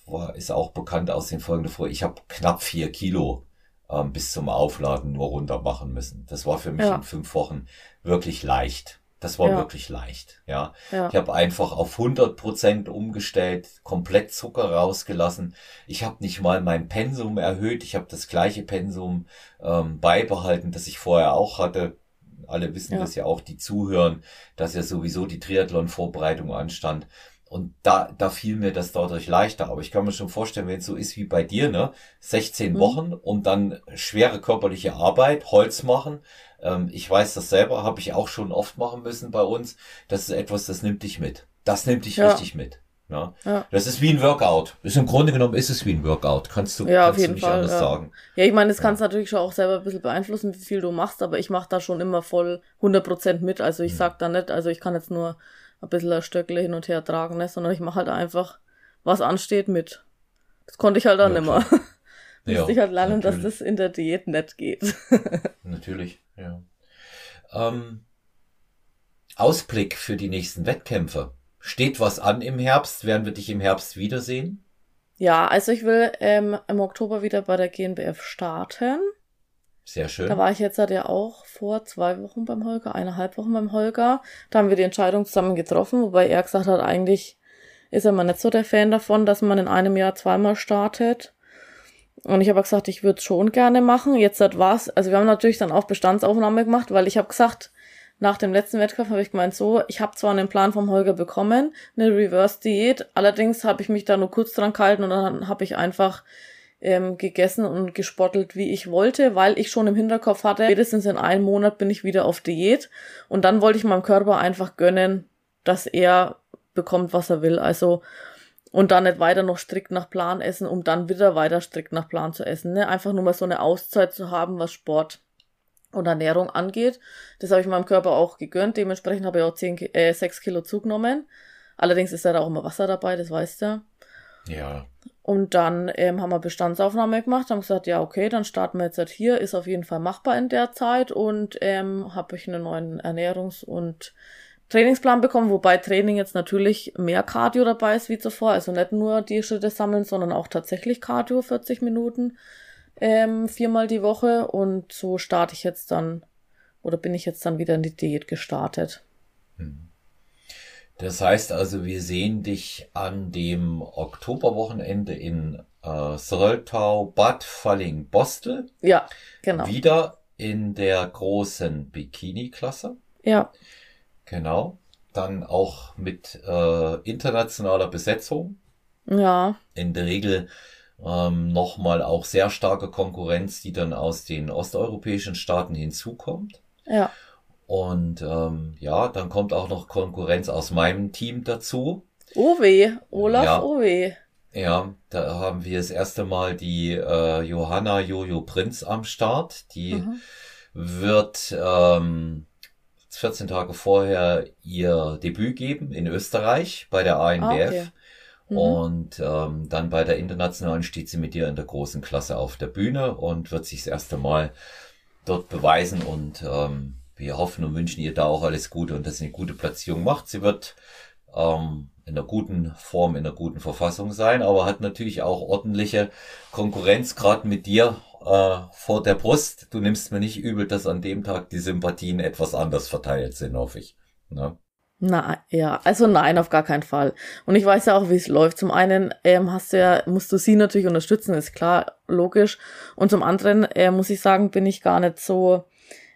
war, ist auch bekannt aus den folgenden vor. Ich habe knapp vier Kilo ähm, bis zum Aufladen nur runter machen müssen. Das war für mich ja. in fünf Wochen wirklich leicht. Das war ja. wirklich leicht, ja. ja. Ich habe einfach auf 100 Prozent umgestellt, komplett Zucker rausgelassen. Ich habe nicht mal mein Pensum erhöht. Ich habe das gleiche Pensum ähm, beibehalten, das ich vorher auch hatte. Alle wissen ja. das ja auch, die zuhören, dass ja sowieso die Triathlon-Vorbereitung anstand. Und da, da fiel mir das dadurch leichter. Aber ich kann mir schon vorstellen, wenn es so ist wie bei dir, ne? 16 mhm. Wochen und dann schwere körperliche Arbeit, Holz machen. Ähm, ich weiß das selber, habe ich auch schon oft machen müssen bei uns. Das ist etwas, das nimmt dich mit. Das nimmt dich ja. richtig mit. Ne? Ja. Das ist wie ein Workout. Ist Im Grunde genommen ist es wie ein Workout. Kannst du, ja, kannst auf jeden du nicht Fall, anders ja. sagen. Ja, ich meine, das kannst du natürlich schon auch selber ein bisschen beeinflussen, wie viel du machst, aber ich mache da schon immer voll 100% mit. Also ich mhm. sag da nicht, also ich kann jetzt nur ein bisschen ein Stöckle hin und her tragen, ne? sondern ich mache halt einfach, was ansteht, mit. Das konnte ich halt dann ja, immer. Ja, Musste ich halt lernen, natürlich. dass das in der Diät nicht geht. natürlich, ja. Ähm, Ausblick für die nächsten Wettkämpfe. Steht was an im Herbst? Werden wir dich im Herbst wiedersehen? Ja, also ich will ähm, im Oktober wieder bei der GNBF starten. Sehr schön. Da war ich jetzt ja auch vor zwei Wochen beim Holger, eineinhalb Wochen beim Holger. Da haben wir die Entscheidung zusammen getroffen, wobei er gesagt hat, eigentlich ist er mal nicht so der Fan davon, dass man in einem Jahr zweimal startet. Und ich habe gesagt, ich würde es schon gerne machen. Jetzt hat was. Also wir haben natürlich dann auch Bestandsaufnahme gemacht, weil ich habe gesagt, nach dem letzten Wettkampf habe ich gemeint, so, ich habe zwar einen Plan vom Holger bekommen, eine Reverse-Diät, allerdings habe ich mich da nur kurz dran gehalten und dann habe ich einfach ähm, gegessen und gespottelt, wie ich wollte, weil ich schon im Hinterkopf hatte, spätestens in einem Monat bin ich wieder auf Diät. Und dann wollte ich meinem Körper einfach gönnen, dass er bekommt, was er will. Also, und dann nicht weiter noch strikt nach Plan essen, um dann wieder weiter strikt nach Plan zu essen. Ne? Einfach nur mal so eine Auszeit zu haben, was Sport und Ernährung angeht. Das habe ich meinem Körper auch gegönnt. Dementsprechend habe ich auch 10, äh, 6 Kilo zugenommen. Allerdings ist da auch immer Wasser dabei, das weißt du. Ja. Und dann ähm, haben wir Bestandsaufnahme gemacht, haben gesagt, ja, okay, dann starten wir jetzt halt hier, ist auf jeden Fall machbar in der Zeit und ähm, habe ich einen neuen Ernährungs- und Trainingsplan bekommen, wobei Training jetzt natürlich mehr Cardio dabei ist wie zuvor, also nicht nur die Schritte sammeln, sondern auch tatsächlich Cardio, 40 Minuten, ähm, viermal die Woche und so starte ich jetzt dann oder bin ich jetzt dann wieder in die Diät gestartet. Hm. Das heißt also, wir sehen dich an dem Oktoberwochenende in äh, Sröltau, Bad Falling, Bostel. Ja, genau. Wieder in der großen Bikini-Klasse. Ja. Genau. dann auch mit äh, internationaler Besetzung. Ja. In der Regel ähm, nochmal auch sehr starke Konkurrenz, die dann aus den osteuropäischen Staaten hinzukommt. Ja. Und ähm, ja, dann kommt auch noch Konkurrenz aus meinem Team dazu. Weh, Olaf, Ja. weh. Ja, da haben wir das erste Mal die äh, Johanna Jojo Prinz am Start. Die Mhm. wird ähm, 14 Tage vorher ihr Debüt geben in Österreich bei der ANBF. Ah, okay. Mhm. Und ähm, dann bei der internationalen steht sie mit dir in der großen Klasse auf der Bühne und wird sich das erste Mal dort beweisen. Und ähm, wir hoffen und wünschen ihr da auch alles Gute und dass sie eine gute Platzierung macht. Sie wird ähm, in einer guten Form, in einer guten Verfassung sein, aber hat natürlich auch ordentliche Konkurrenz, gerade mit dir äh, vor der Brust. Du nimmst mir nicht übel, dass an dem Tag die Sympathien etwas anders verteilt sind, hoffe ich. Ne? Na, ja, also nein, auf gar keinen Fall. Und ich weiß ja auch, wie es läuft. Zum einen ähm, hast du ja, musst du sie natürlich unterstützen, ist klar, logisch. Und zum anderen äh, muss ich sagen, bin ich gar nicht so,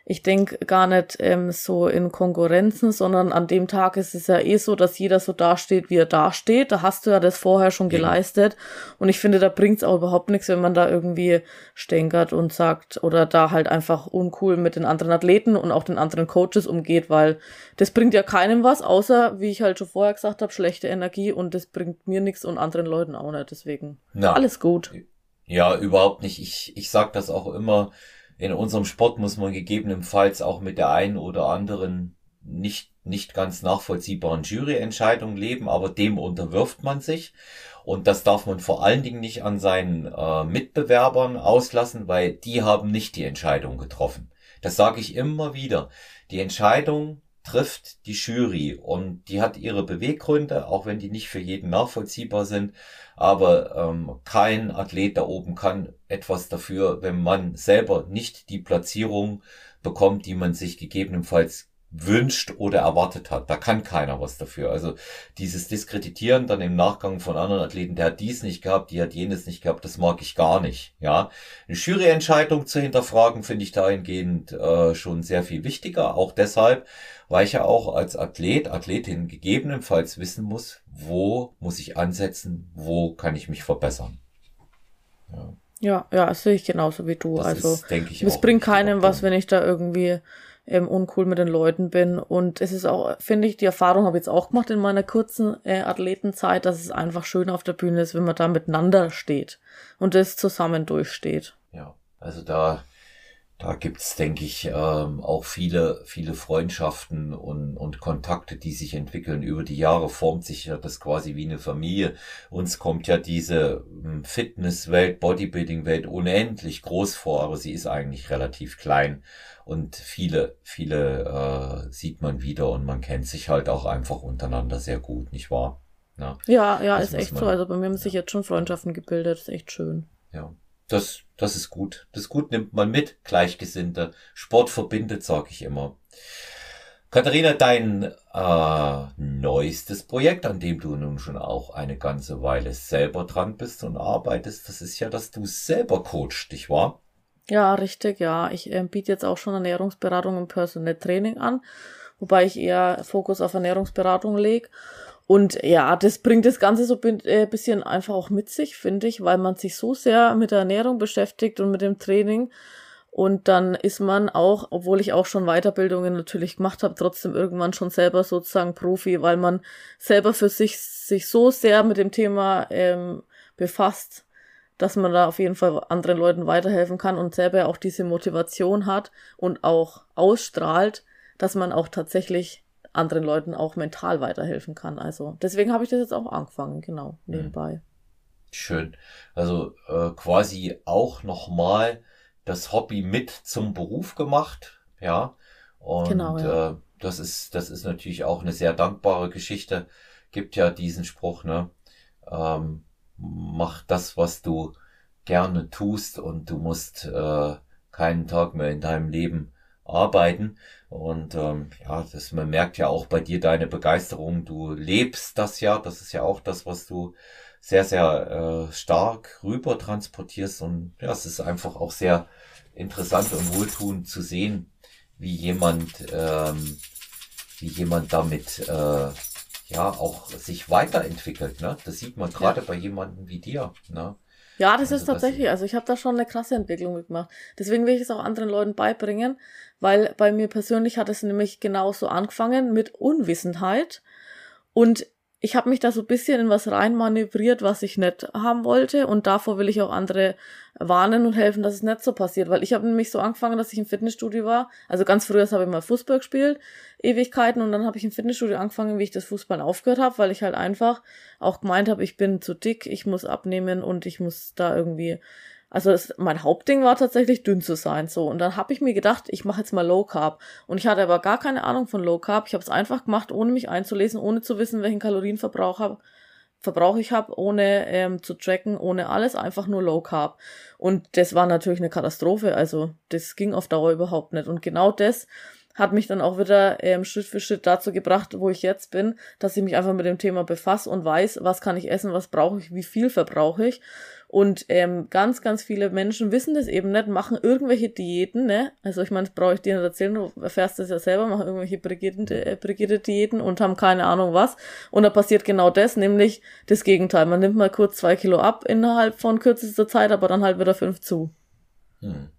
ich denke gar nicht ähm, so in Konkurrenzen, sondern an dem Tag ist es ja eh so, dass jeder so dasteht, wie er dasteht. Da hast du ja das vorher schon geleistet. Und ich finde, da bringt's auch überhaupt nichts, wenn man da irgendwie stänkert und sagt oder da halt einfach uncool mit den anderen Athleten und auch den anderen Coaches umgeht, weil das bringt ja keinem was, außer, wie ich halt schon vorher gesagt habe, schlechte Energie und das bringt mir nichts und anderen Leuten auch nicht. Deswegen Ja. alles gut. Ja, überhaupt nicht. Ich, ich sag das auch immer. In unserem Sport muss man gegebenenfalls auch mit der einen oder anderen nicht, nicht ganz nachvollziehbaren Juryentscheidung leben, aber dem unterwirft man sich. Und das darf man vor allen Dingen nicht an seinen äh, Mitbewerbern auslassen, weil die haben nicht die Entscheidung getroffen. Das sage ich immer wieder. Die Entscheidung trifft die Jury und die hat ihre Beweggründe, auch wenn die nicht für jeden nachvollziehbar sind. Aber ähm, kein Athlet da oben kann etwas dafür, wenn man selber nicht die Platzierung bekommt, die man sich gegebenenfalls wünscht oder erwartet hat. Da kann keiner was dafür. Also dieses Diskreditieren dann im Nachgang von anderen Athleten, der hat dies nicht gehabt, die hat jenes nicht gehabt, das mag ich gar nicht. Ja, eine Juryentscheidung zu hinterfragen, finde ich dahingehend äh, schon sehr viel wichtiger. Auch deshalb, weil ich ja auch als Athlet, Athletin gegebenenfalls wissen muss, wo muss ich ansetzen, wo kann ich mich verbessern. Ja, Ja, ja, das sehe ich genauso wie du. das also ist, denke ich, es bringt keinem was, wenn ich da irgendwie ähm, uncool mit den Leuten bin. Und es ist auch, finde ich, die Erfahrung habe ich jetzt auch gemacht in meiner kurzen äh, Athletenzeit, dass es einfach schön auf der Bühne ist, wenn man da miteinander steht und das zusammen durchsteht. Ja, also da, da gibt's, denke ich, ähm, auch viele, viele Freundschaften und, und Kontakte, die sich entwickeln. Über die Jahre formt sich ja das quasi wie eine Familie. Uns kommt ja diese ähm, Fitnesswelt, Bodybuilding-Welt unendlich groß vor, aber sie ist eigentlich relativ klein. Und viele, viele äh, sieht man wieder und man kennt sich halt auch einfach untereinander sehr gut, nicht wahr? Ja. Ja, ja, ist echt man- so. Also bei mir haben sich ja. jetzt schon Freundschaften gebildet, ist echt schön. Ja, das, das ist gut. Das gut nimmt man mit, Gleichgesinnte. Sport verbindet, sag ich immer. Katharina, dein äh, neuestes Projekt, an dem du nun schon auch eine ganze Weile selber dran bist und arbeitest, das ist ja, dass du selber coachst, nicht wahr? Ja, richtig, ja. Ich ähm, biete jetzt auch schon Ernährungsberatung und Personal Training an, wobei ich eher Fokus auf Ernährungsberatung lege. Und ja, das bringt das Ganze so ein äh, bisschen einfach auch mit sich, finde ich, weil man sich so sehr mit der Ernährung beschäftigt und mit dem Training. Und dann ist man auch, obwohl ich auch schon Weiterbildungen natürlich gemacht habe, trotzdem irgendwann schon selber sozusagen Profi, weil man selber für sich sich so sehr mit dem Thema ähm, befasst, dass man da auf jeden Fall anderen Leuten weiterhelfen kann und selber auch diese Motivation hat und auch ausstrahlt, dass man auch tatsächlich anderen Leuten auch mental weiterhelfen kann. Also deswegen habe ich das jetzt auch angefangen, genau, nebenbei. Schön. Also äh, quasi auch nochmal das Hobby mit zum Beruf gemacht, ja. Und Genau, ja. Äh, das ist, das ist natürlich auch eine sehr dankbare Geschichte. Gibt ja diesen Spruch, ne? Ähm, mach das, was du gerne tust und du musst äh, keinen Tag mehr in deinem Leben arbeiten. Und ähm, ja, das, man merkt ja auch bei dir deine Begeisterung. Du lebst das ja. Das ist ja auch das, was du sehr, sehr äh, stark rüber transportierst. Und ja, es ist einfach auch sehr interessant und wohltuend zu sehen, wie jemand ähm, wie jemand damit äh, ja auch sich weiterentwickelt. Ne? Das sieht man gerade ja. bei jemandem wie dir. Ne? Ja, das also ist tatsächlich, also ich habe da schon eine krasse Entwicklung mitgemacht. Deswegen will ich es auch anderen Leuten beibringen, weil bei mir persönlich hat es nämlich genauso angefangen mit Unwissenheit. Und ich habe mich da so ein bisschen in was reinmanövriert, was ich nicht haben wollte. Und davor will ich auch andere warnen und helfen, dass es nicht so passiert. Weil ich habe nämlich so angefangen, dass ich im Fitnessstudio war. Also ganz früher habe ich mal Fußball gespielt, Ewigkeiten. Und dann habe ich im Fitnessstudio angefangen, wie ich das Fußball aufgehört habe, weil ich halt einfach auch gemeint habe, ich bin zu dick, ich muss abnehmen und ich muss da irgendwie also das, mein Hauptding war tatsächlich dünn zu sein, so. Und dann habe ich mir gedacht, ich mache jetzt mal Low Carb. Und ich hatte aber gar keine Ahnung von Low Carb. Ich habe es einfach gemacht, ohne mich einzulesen, ohne zu wissen, welchen Kalorienverbrauch habe. Verbrauch ich habe, ohne ähm, zu tracken, ohne alles, einfach nur Low Carb. Und das war natürlich eine Katastrophe. Also das ging auf Dauer überhaupt nicht. Und genau das hat mich dann auch wieder ähm, Schritt für Schritt dazu gebracht, wo ich jetzt bin, dass ich mich einfach mit dem Thema befasse und weiß, was kann ich essen, was brauche ich, wie viel verbrauche ich und ähm, ganz, ganz viele Menschen wissen das eben nicht, machen irgendwelche Diäten, ne? Also ich meine, das brauche ich dir nicht erzählen, du erfährst das ja selber, machen irgendwelche Brigitte-Diäten äh, und haben keine Ahnung was. Und da passiert genau das, nämlich das Gegenteil. Man nimmt mal kurz zwei Kilo ab innerhalb von kürzester Zeit, aber dann halt wieder fünf zu. Hm.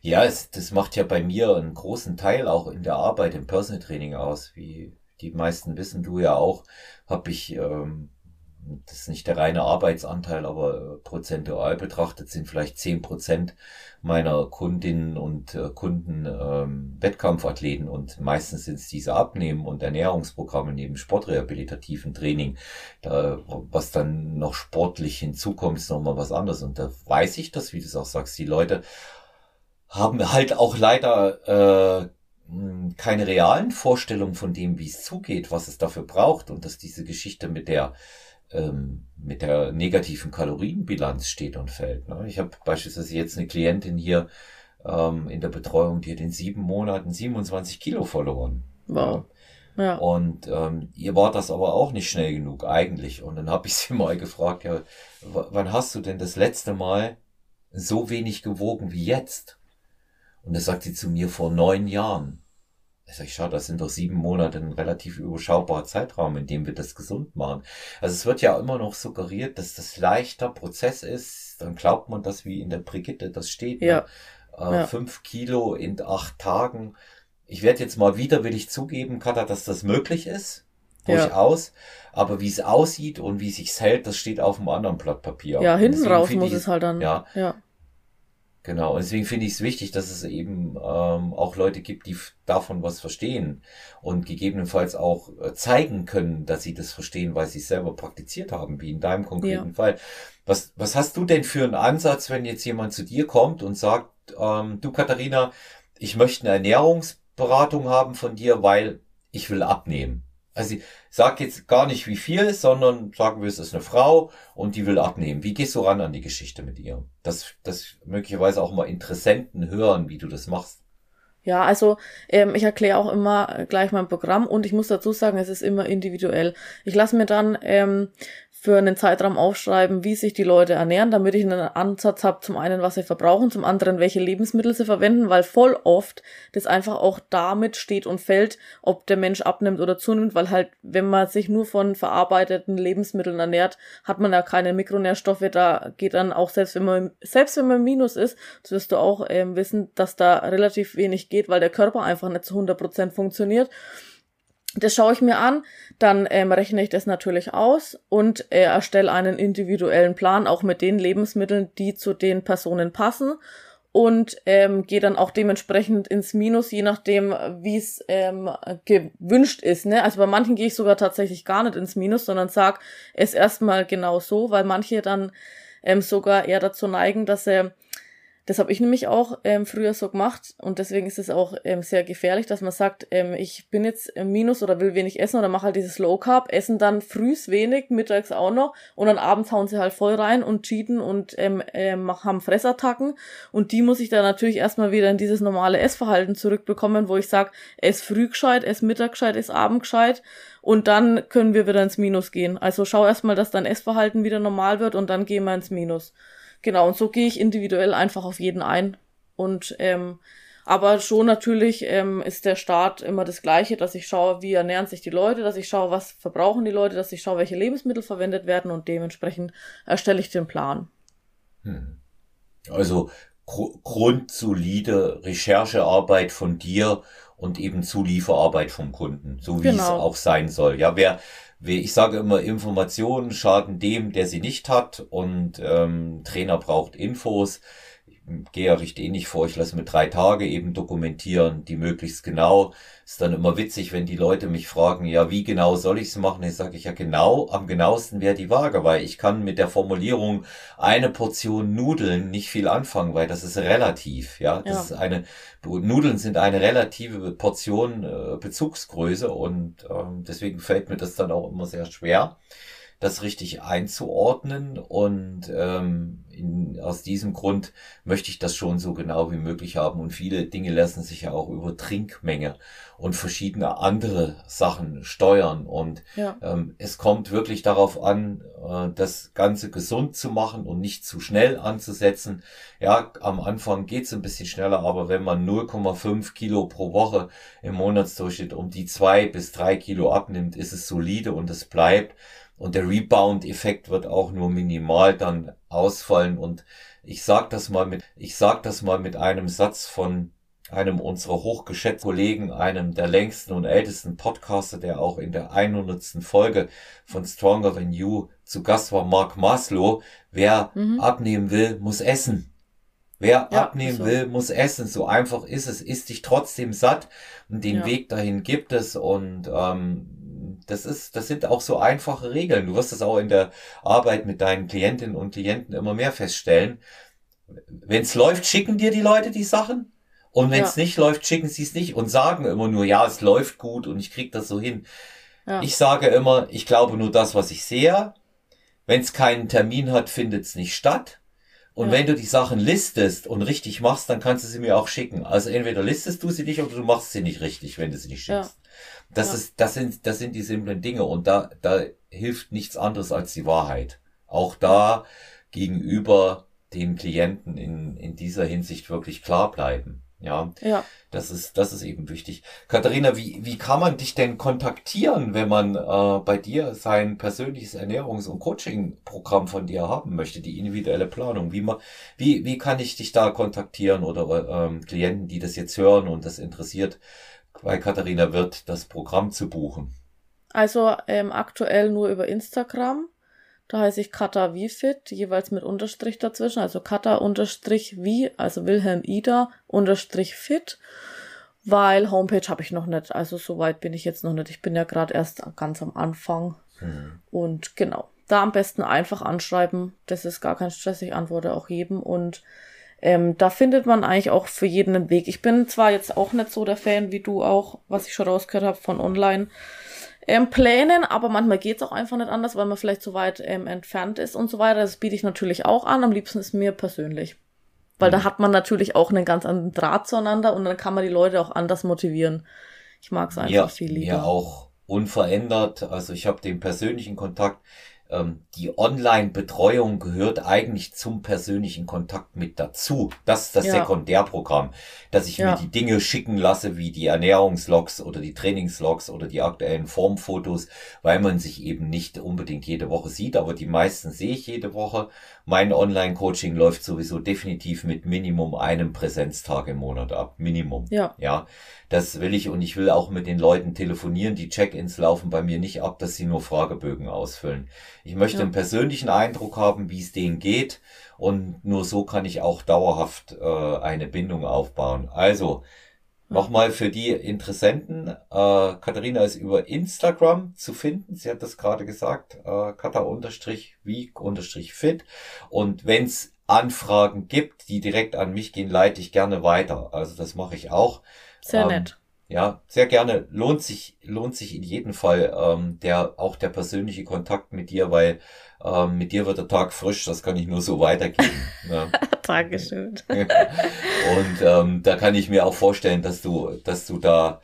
Ja, es, das macht ja bei mir einen großen Teil auch in der Arbeit im Personal Training aus. Wie die meisten wissen, du ja auch, habe ich ähm, das ist nicht der reine Arbeitsanteil, aber äh, prozentual betrachtet sind vielleicht zehn Prozent meiner Kundinnen und äh, Kunden ähm, Wettkampfathleten und meistens sind es diese Abnehmen- und Ernährungsprogramme neben sportrehabilitativen Training. Da, was dann noch sportlich hinzukommt, ist nochmal was anderes. Und da weiß ich das, wie du es auch sagst, die Leute haben halt auch leider äh, keine realen Vorstellungen von dem, wie es zugeht, was es dafür braucht und dass diese Geschichte mit der ähm, mit der negativen Kalorienbilanz steht und fällt. Ne? Ich habe beispielsweise jetzt eine Klientin hier ähm, in der Betreuung, die hat in sieben Monaten 27 Kilo verloren. Wow. Ja. Und ähm, ihr war das aber auch nicht schnell genug eigentlich. Und dann habe ich sie mal gefragt, ja, wann hast du denn das letzte Mal so wenig gewogen wie jetzt? Und da sagt sie zu mir vor neun Jahren. Ich sag, schau, das sind doch sieben Monate ein relativ überschaubarer Zeitraum, in dem wir das gesund machen. Also es wird ja immer noch suggeriert, dass das leichter Prozess ist. Dann glaubt man das, wie in der Brigitte das steht. Ne? Ja. Ne? Äh, ja. Fünf Kilo in acht Tagen. Ich werde jetzt mal widerwillig zugeben, Katha, dass das möglich ist. Durchaus. Ja. Aber wie es aussieht und wie sich hält, das steht auf einem anderen Blatt Papier. Ja, hinten raus muss es halt dann. Ja. ja. Genau, und deswegen finde ich es wichtig, dass es eben ähm, auch Leute gibt, die davon was verstehen und gegebenenfalls auch äh, zeigen können, dass sie das verstehen, weil sie es selber praktiziert haben, wie in deinem konkreten ja. Fall. Was, was hast du denn für einen Ansatz, wenn jetzt jemand zu dir kommt und sagt, ähm, du Katharina, ich möchte eine Ernährungsberatung haben von dir, weil ich will abnehmen? Also ich sag jetzt gar nicht wie viel, sondern sagen wir, es ist eine Frau und die will abnehmen. Wie gehst du ran an die Geschichte mit ihr? Dass, dass möglicherweise auch mal Interessenten hören, wie du das machst. Ja, also ähm, ich erkläre auch immer gleich mein Programm und ich muss dazu sagen, es ist immer individuell. Ich lasse mir dann ähm, für einen Zeitraum aufschreiben, wie sich die Leute ernähren, damit ich einen Ansatz habe, zum einen, was sie verbrauchen, zum anderen, welche Lebensmittel sie verwenden, weil voll oft das einfach auch damit steht und fällt, ob der Mensch abnimmt oder zunimmt, weil halt, wenn man sich nur von verarbeiteten Lebensmitteln ernährt, hat man ja keine Mikronährstoffe, da geht dann auch, selbst wenn man, selbst wenn man Minus ist, das wirst du auch ähm, wissen, dass da relativ wenig geht, weil der Körper einfach nicht zu 100% funktioniert. Das schaue ich mir an, dann ähm, rechne ich das natürlich aus und äh, erstelle einen individuellen Plan, auch mit den Lebensmitteln, die zu den Personen passen und ähm, gehe dann auch dementsprechend ins Minus, je nachdem, wie es ähm, gewünscht ist. Ne? Also bei manchen gehe ich sogar tatsächlich gar nicht ins Minus, sondern sag es erstmal genau so, weil manche dann ähm, sogar eher dazu neigen, dass sie das habe ich nämlich auch ähm, früher so gemacht und deswegen ist es auch ähm, sehr gefährlich, dass man sagt, ähm, ich bin jetzt im Minus oder will wenig essen oder mache halt dieses Low Carb, essen dann frühs wenig, mittags auch noch und dann abends hauen sie halt voll rein und cheaten und ähm, ähm, haben Fressattacken und die muss ich dann natürlich erstmal wieder in dieses normale Essverhalten zurückbekommen, wo ich sage, ess früh gescheit, ess Mittag gescheit, ess Abend gescheit und dann können wir wieder ins Minus gehen. Also schau erstmal, dass dein Essverhalten wieder normal wird und dann gehen wir ins Minus. Genau, und so gehe ich individuell einfach auf jeden ein. Und ähm, Aber schon natürlich ähm, ist der Start immer das Gleiche, dass ich schaue, wie ernähren sich die Leute, dass ich schaue, was verbrauchen die Leute, dass ich schaue, welche Lebensmittel verwendet werden und dementsprechend erstelle ich den Plan. Hm. Also gr grundsolide Recherchearbeit von dir und eben Zulieferarbeit vom Kunden, so wie genau. es auch sein soll. Ja, wer, wer, ich sage immer, Informationen schaden dem, der sie nicht hat. Und ähm, Trainer braucht Infos gehe ja recht ähnlich vor. Ich lasse mit drei Tage eben dokumentieren, die möglichst genau. Ist dann immer witzig, wenn die Leute mich fragen, ja, wie genau soll ich es machen? Dann sage ich ja genau, am genauesten wäre die Waage, weil ich kann mit der Formulierung eine Portion Nudeln nicht viel anfangen, weil das ist relativ, ja. Das ja. ist eine, Nudeln sind eine relative Portion äh, Bezugsgröße und ähm, deswegen fällt mir das dann auch immer sehr schwer das richtig einzuordnen und ähm, in, aus diesem Grund möchte ich das schon so genau wie möglich haben und viele Dinge lassen sich ja auch über Trinkmenge und verschiedene andere Sachen steuern und ja. ähm, es kommt wirklich darauf an, äh, das Ganze gesund zu machen und nicht zu schnell anzusetzen. Ja, am Anfang geht's ein bisschen schneller, aber wenn man 0,5 Kilo pro Woche im Monatsdurchschnitt um die zwei bis drei Kilo abnimmt, ist es solide und es bleibt und der Rebound-Effekt wird auch nur minimal dann ausfallen. Und ich sag das mal mit, ich sag das mal mit einem Satz von einem unserer hochgeschätzten Kollegen, einem der längsten und ältesten Podcaster, der auch in der 100. Folge von Stronger Than You zu Gast war, Mark Maslow. Wer mhm. abnehmen will, muss essen. Wer ja, abnehmen so. will, muss essen. So einfach ist es. Ist dich trotzdem satt und den ja. Weg dahin gibt es und ähm, das ist, das sind auch so einfache Regeln. Du wirst das auch in der Arbeit mit deinen Klientinnen und Klienten immer mehr feststellen. Wenn es läuft, schicken dir die Leute die Sachen. Und wenn es ja. nicht läuft, schicken sie es nicht und sagen immer nur, ja, es läuft gut und ich krieg das so hin. Ja. Ich sage immer, ich glaube nur das, was ich sehe. Wenn es keinen Termin hat, findet es nicht statt. Und ja. wenn du die Sachen listest und richtig machst, dann kannst du sie mir auch schicken. Also entweder listest du sie nicht oder du machst sie nicht richtig, wenn du sie nicht schickst. Das ja. ist, das sind, das sind die simplen Dinge und da, da hilft nichts anderes als die Wahrheit. Auch da gegenüber den Klienten in, in dieser Hinsicht wirklich klar bleiben. Ja, ja. Das ist, das ist eben wichtig. Katharina, wie, wie kann man dich denn kontaktieren, wenn man äh, bei dir sein persönliches Ernährungs- und Coaching-Programm von dir haben möchte, die individuelle Planung? Wie, man, wie, wie kann ich dich da kontaktieren oder ähm, Klienten, die das jetzt hören und das interessiert, bei Katharina Wirth das Programm zu buchen? Also ähm, aktuell nur über Instagram. Da heiße ich Kata Fit, jeweils mit Unterstrich dazwischen. Also Kata Unterstrich wie, also Wilhelm Ida Unterstrich Fit. Weil Homepage habe ich noch nicht. Also soweit bin ich jetzt noch nicht. Ich bin ja gerade erst ganz am Anfang. Mhm. Und genau. Da am besten einfach anschreiben. Das ist gar kein Stress. Ich antworte auch jedem. Und ähm, da findet man eigentlich auch für jeden einen Weg. Ich bin zwar jetzt auch nicht so der Fan wie du auch, was ich schon rausgehört habe von online ähm, Plänen, aber manchmal geht's auch einfach nicht anders, weil man vielleicht zu weit ähm, entfernt ist und so weiter. Das biete ich natürlich auch an. Am liebsten ist mir persönlich. Weil mhm. da hat man natürlich auch einen ganz anderen Draht zueinander und dann kann man die Leute auch anders motivieren. Ich mag es einfach ja, viel lieber. Ja, auch unverändert. Also ich habe den persönlichen Kontakt die Online-Betreuung gehört eigentlich zum persönlichen Kontakt mit dazu. Das ist das ja. Sekundärprogramm, dass ich ja. mir die Dinge schicken lasse, wie die Ernährungslogs oder die Trainingslogs oder die aktuellen Formfotos, weil man sich eben nicht unbedingt jede Woche sieht, aber die meisten sehe ich jede Woche. Mein Online-Coaching läuft sowieso definitiv mit Minimum einem Präsenztag im Monat ab. Minimum. Ja. Ja. Das will ich und ich will auch mit den Leuten telefonieren. Die Check-ins laufen bei mir nicht ab, dass sie nur Fragebögen ausfüllen. Ich möchte ja. einen persönlichen Eindruck haben, wie es denen geht und nur so kann ich auch dauerhaft äh, eine Bindung aufbauen. Also, Nochmal für die Interessenten, äh, Katharina ist über Instagram zu finden. Sie hat das gerade gesagt, äh, kata-week-fit. Und wenn es Anfragen gibt, die direkt an mich gehen, leite ich gerne weiter. Also das mache ich auch. Sehr ähm, nett. Ja, sehr gerne. Lohnt sich, lohnt sich in jedem Fall ähm, der auch der persönliche Kontakt mit dir, weil ähm, mit dir wird der Tag frisch. Das kann ich nur so weitergeben. ja. Dankeschön. Und ähm, da kann ich mir auch vorstellen, dass du, dass du da,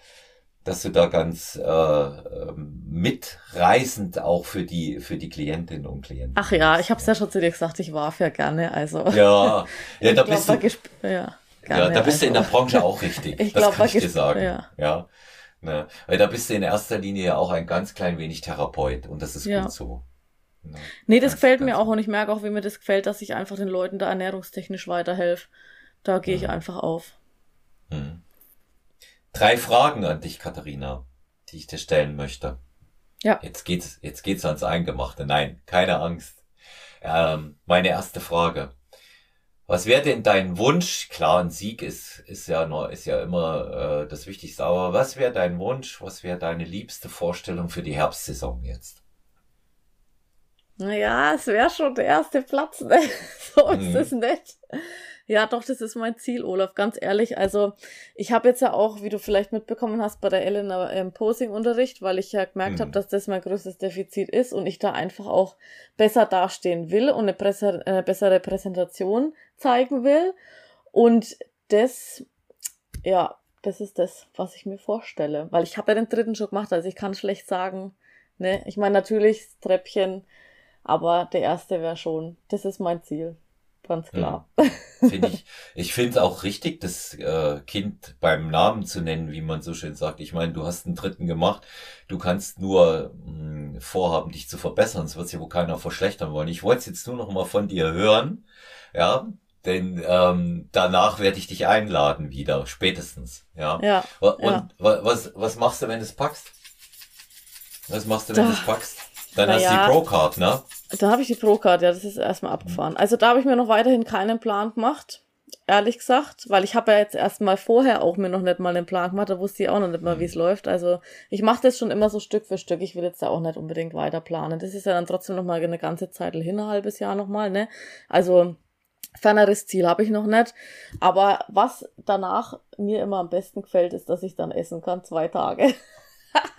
dass du da ganz äh, ähm, mitreißend auch für die für die Klientinnen und Klienten. Ach ja, ich habe es ja schon zu dir gesagt. Ich warf ja gerne. Also ja, ja, da bist du. Ja Ja, da bist du in der Branche auch richtig. Ich das glaub, kann ich dir sagen. ja. ja. Ne? Weil da bist du in erster Linie ja auch ein ganz klein wenig Therapeut und das ist Ja. gut so. Ne? Nee, das Ganz, gefällt mir ganz- auch und ich merke auch, wie mir das gefällt, dass ich einfach den Leuten da ernährungstechnisch weiterhelfe. Da gehe ich Mhm. einfach auf. Hm. Drei Fragen an dich, Katharina, die ich dir stellen möchte. Ja. Jetzt geht's, jetzt geht's ans Eingemachte. Nein, keine Angst. Ähm, meine erste Frage. Was wäre denn dein Wunsch? Klar, ein Sieg ist, ist ja nur, ist ja immer äh, das Wichtigste, aber was wäre dein Wunsch? Was wäre deine liebste Vorstellung für die Herbstsaison jetzt? Naja, es wäre schon der erste Platz, ne? So ist Mhm. es nicht. Ja, doch, das ist mein Ziel, Olaf, ganz ehrlich. Also, ich habe jetzt ja auch, wie du vielleicht mitbekommen hast, bei der Elena im Posing-Unterricht, weil ich ja gemerkt Mhm. habe, dass das mein größtes Defizit ist und ich da einfach auch besser dastehen will und eine, besser, eine bessere Präsentation zeigen will. Und das, ja, das ist das, was ich mir vorstelle. Weil ich habe ja den dritten schon gemacht, also ich kann schlecht sagen, ne? Ich meine, natürlich Treppchen, aber der erste wäre schon, das ist mein Ziel. Ganz klar. Finde ich, ich finde es auch richtig, das äh, Kind beim Namen zu nennen, wie man so schön sagt. Ich meine, du hast einen dritten gemacht. Du kannst nur mh, vorhaben, dich zu verbessern. Es wird sich wohl keiner verschlechtern wollen. Ich wollte es jetzt nur noch mal von dir hören. Ja, denn ähm, danach werde ich dich einladen wieder, spätestens. Ja. Ja, Und ja. wa- was, was machst du, wenn du es packst? Was machst du, wenn du es packst? Dann Na hast du ja. die Pro-Card, ne? da habe ich die Pro-Card, ja, das ist erstmal abgefahren. Also da habe ich mir noch weiterhin keinen Plan gemacht, ehrlich gesagt, weil ich habe ja jetzt erstmal vorher auch mir noch nicht mal einen Plan gemacht, da wusste ich auch noch nicht mal, wie es läuft. Also ich mache das schon immer so Stück für Stück. Ich will jetzt da auch nicht unbedingt weiter planen. Das ist ja dann trotzdem noch mal eine ganze Zeit hin, ein halbes Jahr noch mal, ne? Also ferneres Ziel habe ich noch nicht. Aber was danach mir immer am besten gefällt, ist, dass ich dann essen kann, zwei Tage.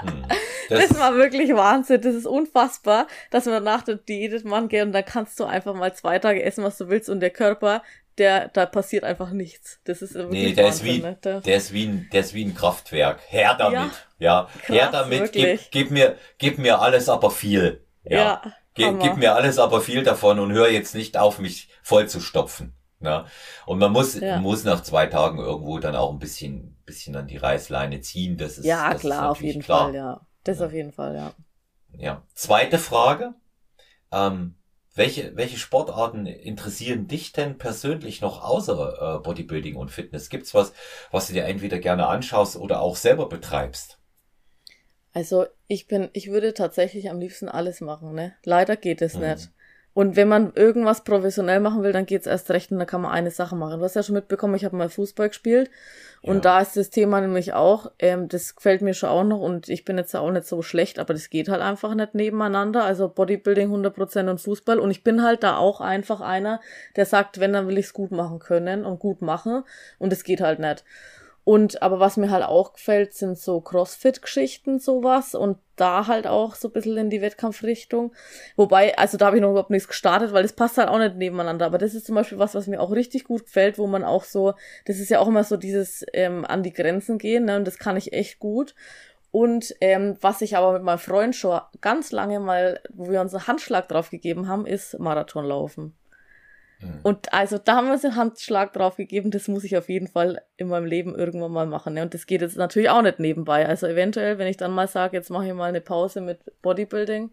Hm. Das, war wirklich Wahnsinn. Das ist unfassbar, dass man nach der Diät Mann geht und dann kannst du einfach mal zwei Tage essen, was du willst und der Körper, der, da passiert einfach nichts. Das ist wirklich Nee, der ist Wahnsinn, wie, ne? Der- der ist wie ein, der ist wie ein Kraftwerk. Her damit. Ja, krass, her damit. Gib, gib mir, gib mir alles, aber viel. Ja. ja, Hammer. gib mir alles, aber viel davon und hör jetzt nicht auf, mich voll zu stopfen. Ne? Und man muss, Ja. muss nach zwei Tagen irgendwo dann auch ein bisschen, bisschen an die Reißleine ziehen. Das ist, ja, das ist klar, auf natürlich jeden klar. Fall, ja. Das Ja. auf jeden Fall, ja. Ja. Zweite Frage. Ähm, welche, welche Sportarten interessieren dich denn persönlich noch außer äh, Bodybuilding und Fitness? Gibt's was, was du dir entweder gerne anschaust oder auch selber betreibst? Also ich bin, ich würde tatsächlich am liebsten alles machen, ne? Leider geht es Mhm. nicht. Und wenn man irgendwas professionell machen will, dann geht's erst recht und dann kann man eine Sache machen. Du hast ja schon mitbekommen, ich habe mal Fußball gespielt und Ja. da ist das Thema nämlich auch, ähm, das gefällt mir schon auch noch und ich bin jetzt auch nicht so schlecht, aber das geht halt einfach nicht nebeneinander. Also Bodybuilding 100% und Fußball und ich bin halt da auch einfach einer, der sagt, wenn, dann will ich's gut machen können und gut machen und es geht halt nicht. Und aber was mir halt auch gefällt, sind so Crossfit-Geschichten, sowas. Und da halt auch so ein bisschen in die Wettkampfrichtung. Wobei, also da habe ich noch überhaupt nichts gestartet, weil das passt halt auch nicht nebeneinander. Aber das ist zum Beispiel was, was mir auch richtig gut gefällt, wo man auch so, das ist ja auch immer so dieses ähm, an die Grenzen gehen, ne? Und das kann ich echt gut. Und ähm, was ich aber mit meinem Freund schon ganz lange mal, wo wir uns einen Handschlag drauf gegeben haben, ist Marathonlaufen. Hm. Und also da haben wir uns einen Handschlag drauf gegeben, das muss ich auf jeden Fall in meinem Leben irgendwann mal machen. Ne? Und das geht jetzt natürlich auch nicht nebenbei. Also eventuell, wenn ich dann mal sage, jetzt mache ich mal eine Pause mit Bodybuilding,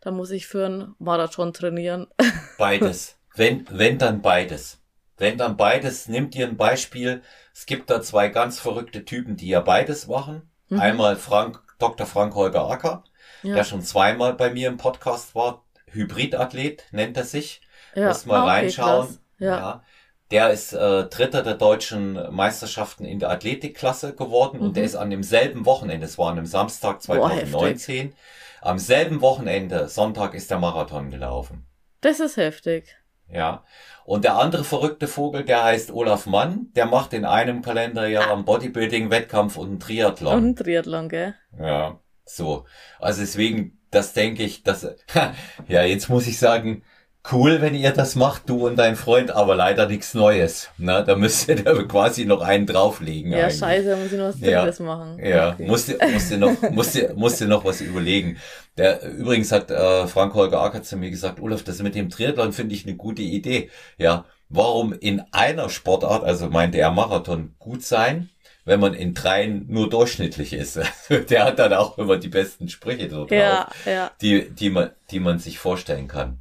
dann muss ich für einen Marathon trainieren. Beides. wenn, wenn dann beides. Wenn dann beides, nimmt ihr ein Beispiel. Es gibt da zwei ganz verrückte Typen, die ja beides machen. Mhm. Einmal Frank, Dr. Frank Holger Acker, Ja, der schon zweimal bei mir im Podcast war. Hybridathlet nennt er sich. Ja. Musst mal Ah, okay, reinschauen. krass. Ja. Der ist äh, Dritter der deutschen Meisterschaften in der Athletikklasse geworden Mhm. und der ist an demselben Wochenende, es war an einem Samstag Boah, 2019, am selben Wochenende, Sonntag, ist der Marathon gelaufen. Das ist heftig. Ja. Und der andere verrückte Vogel, der heißt Olaf Mann, der macht in einem Kalenderjahr Ah. einen Bodybuilding-Wettkampf und einen Triathlon. Und ein Triathlon, gell? Ja, so. Also deswegen, das denke ich, dass, ja, jetzt muss ich sagen, cool, wenn ihr das macht, du und dein Freund, aber leider nichts Neues. Na, da müsst ihr da quasi noch einen drauflegen. Ja, eigentlich. scheiße, da muss ich noch was Ja. Drittes machen. Ja, Okay. musst, musst, du noch, musst, du- musst du noch was überlegen. Der, übrigens hat äh, Frank Holger Acker zu mir gesagt, Olaf, das mit dem Triathlon finde ich eine gute Idee. Ja, warum in einer Sportart, also meinte er Marathon, gut sein, wenn man in dreien nur durchschnittlich ist. Der hat dann auch immer die besten Sprüche so drauf, ja, ja. Die, die, man, die man sich vorstellen kann.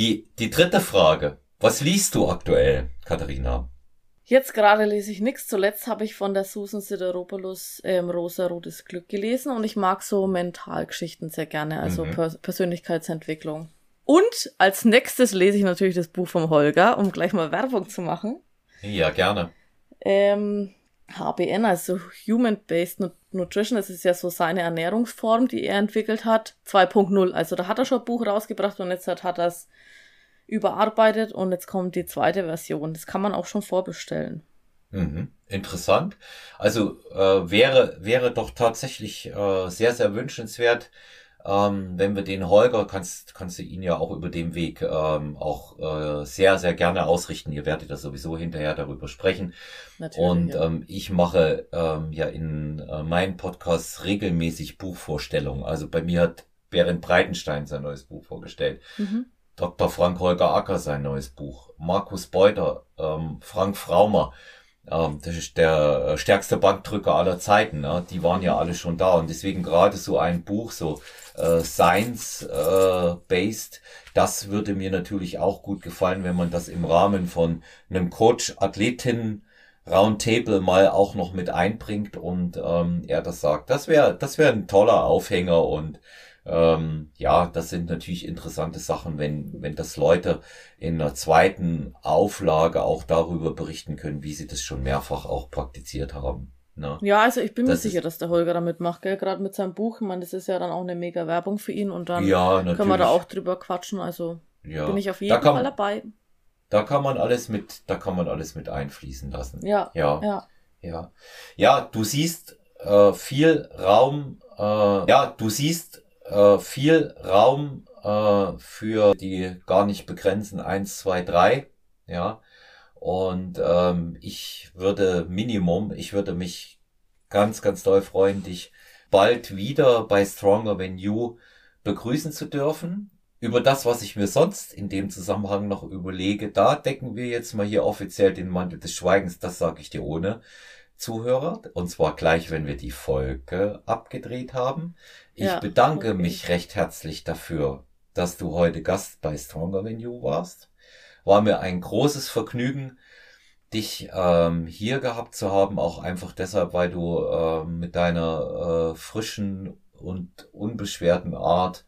Die, die dritte Frage. Was liest du aktuell, Katharina? Jetzt gerade lese ich nichts. Zuletzt habe ich von der Susan Sideropoulos ähm, Rosa Rotes Glück gelesen und ich mag so Mentalgeschichten sehr gerne, also mhm. Pers Persönlichkeitsentwicklung. Und als nächstes lese ich natürlich das Buch vom Holger, um gleich mal Werbung zu machen. Ja, gerne. Ähm, HBN, also Human-Based Nutrition, das ist ja so seine Ernährungsform, die er entwickelt hat, 2.0. Also da hat er schon ein Buch rausgebracht und jetzt hat, er es überarbeitet und jetzt kommt die zweite Version. Das kann man auch schon vorbestellen. Mhm. Interessant. Also äh, wäre wäre doch tatsächlich äh, sehr sehr wünschenswert, ähm, wenn wir den Holger kannst kannst du ihn ja auch über den Weg ähm, auch äh, sehr sehr gerne ausrichten. Ihr werdet da sowieso hinterher darüber sprechen. Natürlich, und ja. ähm, ich mache ähm, ja in äh, meinen Podcasts regelmäßig Buchvorstellungen. Also bei mir hat Berend Breitenstein sein neues Buch vorgestellt. Mhm. Dr. Frank Holger Acker sein neues Buch, Markus Beuter, ähm, Frank Fraumer, ähm, das ist der äh, stärkste Bankdrücker aller Zeiten, ne? die waren ja alle schon da und deswegen gerade so ein Buch, so äh, Science-based, äh, das würde mir natürlich auch gut gefallen, wenn man das im Rahmen von einem Coach-Athletinnen Roundtable mal auch noch mit einbringt und ähm, er das sagt. Das wäre das wäre ein toller Aufhänger und ähm, ja, das sind natürlich interessante Sachen, wenn, wenn das Leute in einer zweiten Auflage auch darüber berichten können, wie sie das schon mehrfach auch praktiziert haben. Ne? Ja, also ich bin das mir sicher, dass der Holger damit macht, gell? Gerade mit seinem Buch. Ich meine, das ist ja dann auch eine mega Werbung für ihn und dann ja, können wir da auch drüber quatschen. Also ja. bin ich auf jeden kann, Fall dabei. Da kann man alles mit, da kann man alles mit einfließen lassen. Ja. Ja. Ja, ja. ja du siehst äh, viel Raum, äh, ja, du siehst äh, viel Raum äh, für die gar nicht begrenzten eins, zwei, drei, ja. Und ähm, ich würde Minimum, ich würde mich ganz, ganz doll freuen, dich bald wieder bei Stronger Than You begrüßen zu dürfen. Über das, was ich mir sonst in dem Zusammenhang noch überlege, da decken wir jetzt mal hier offiziell den Mantel des Schweigens, das sage ich dir ohne. Zuhörer, und zwar gleich, wenn wir die Folge abgedreht haben. Ich ja, bedanke okay. mich recht herzlich dafür, dass du heute Gast bei Stronger Than You warst. War mir ein großes Vergnügen, dich ähm, hier gehabt zu haben, auch einfach deshalb, weil du äh, mit deiner äh, frischen und unbeschwerten Art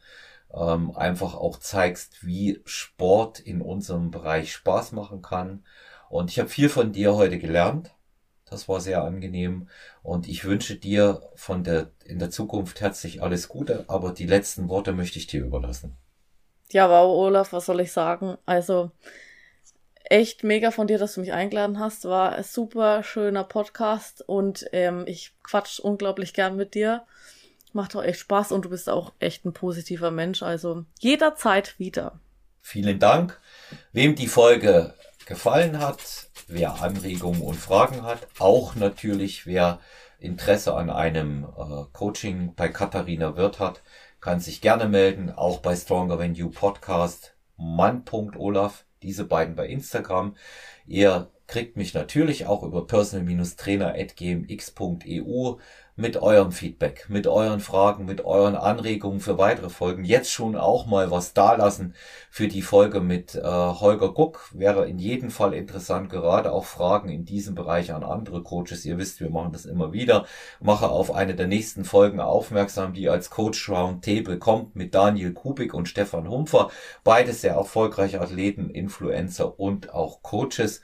ähm, einfach auch zeigst, wie Sport in unserem Bereich Spaß machen kann. Und ich habe viel von dir heute gelernt. Das war sehr angenehm und ich wünsche dir von der, in der Zukunft herzlich alles Gute, aber die letzten Worte möchte ich dir überlassen. Ja, wow, Olaf, was soll ich sagen? Also, echt mega von dir, dass du mich eingeladen hast. War ein super schöner Podcast und ähm, ich quatsch unglaublich gern mit dir. Macht auch echt Spaß und du bist auch echt ein positiver Mensch. Also jederzeit wieder. Vielen Dank. Wem die Folge gefallen hat, wer Anregungen und Fragen hat, auch natürlich wer Interesse an einem äh, Coaching bei Katharina Wirth hat, kann sich gerne melden, auch bei Stronger Than You Podcast, mann.olaf, diese beiden bei Instagram. Ihr kriegt mich natürlich auch über personal-trainer.gmx.eu mit eurem Feedback, mit euren Fragen, mit euren Anregungen für weitere Folgen. Jetzt schon auch mal was dalassen für die Folge mit äh, Holger Guck. Wäre in jedem Fall interessant, gerade auch Fragen in diesem Bereich an andere Coaches. Ihr wisst, wir machen das immer wieder. Mache auf eine der nächsten Folgen aufmerksam, die als Coach Roundtable kommt mit Daniel Kubik und Stefan Humpfer. Beide sehr erfolgreiche Athleten, Influencer und auch Coaches.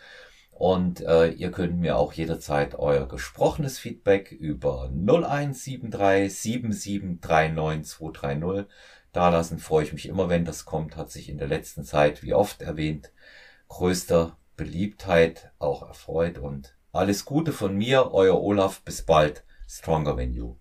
Und äh, ihr könnt mir auch jederzeit euer gesprochenes Feedback über 0173 7739230 da lassen. Freue ich mich immer, wenn das kommt. Hat sich in der letzten Zeit, wie oft erwähnt, größter Beliebtheit auch erfreut. Und alles Gute von mir, euer Olaf. Bis bald. Stronger than you.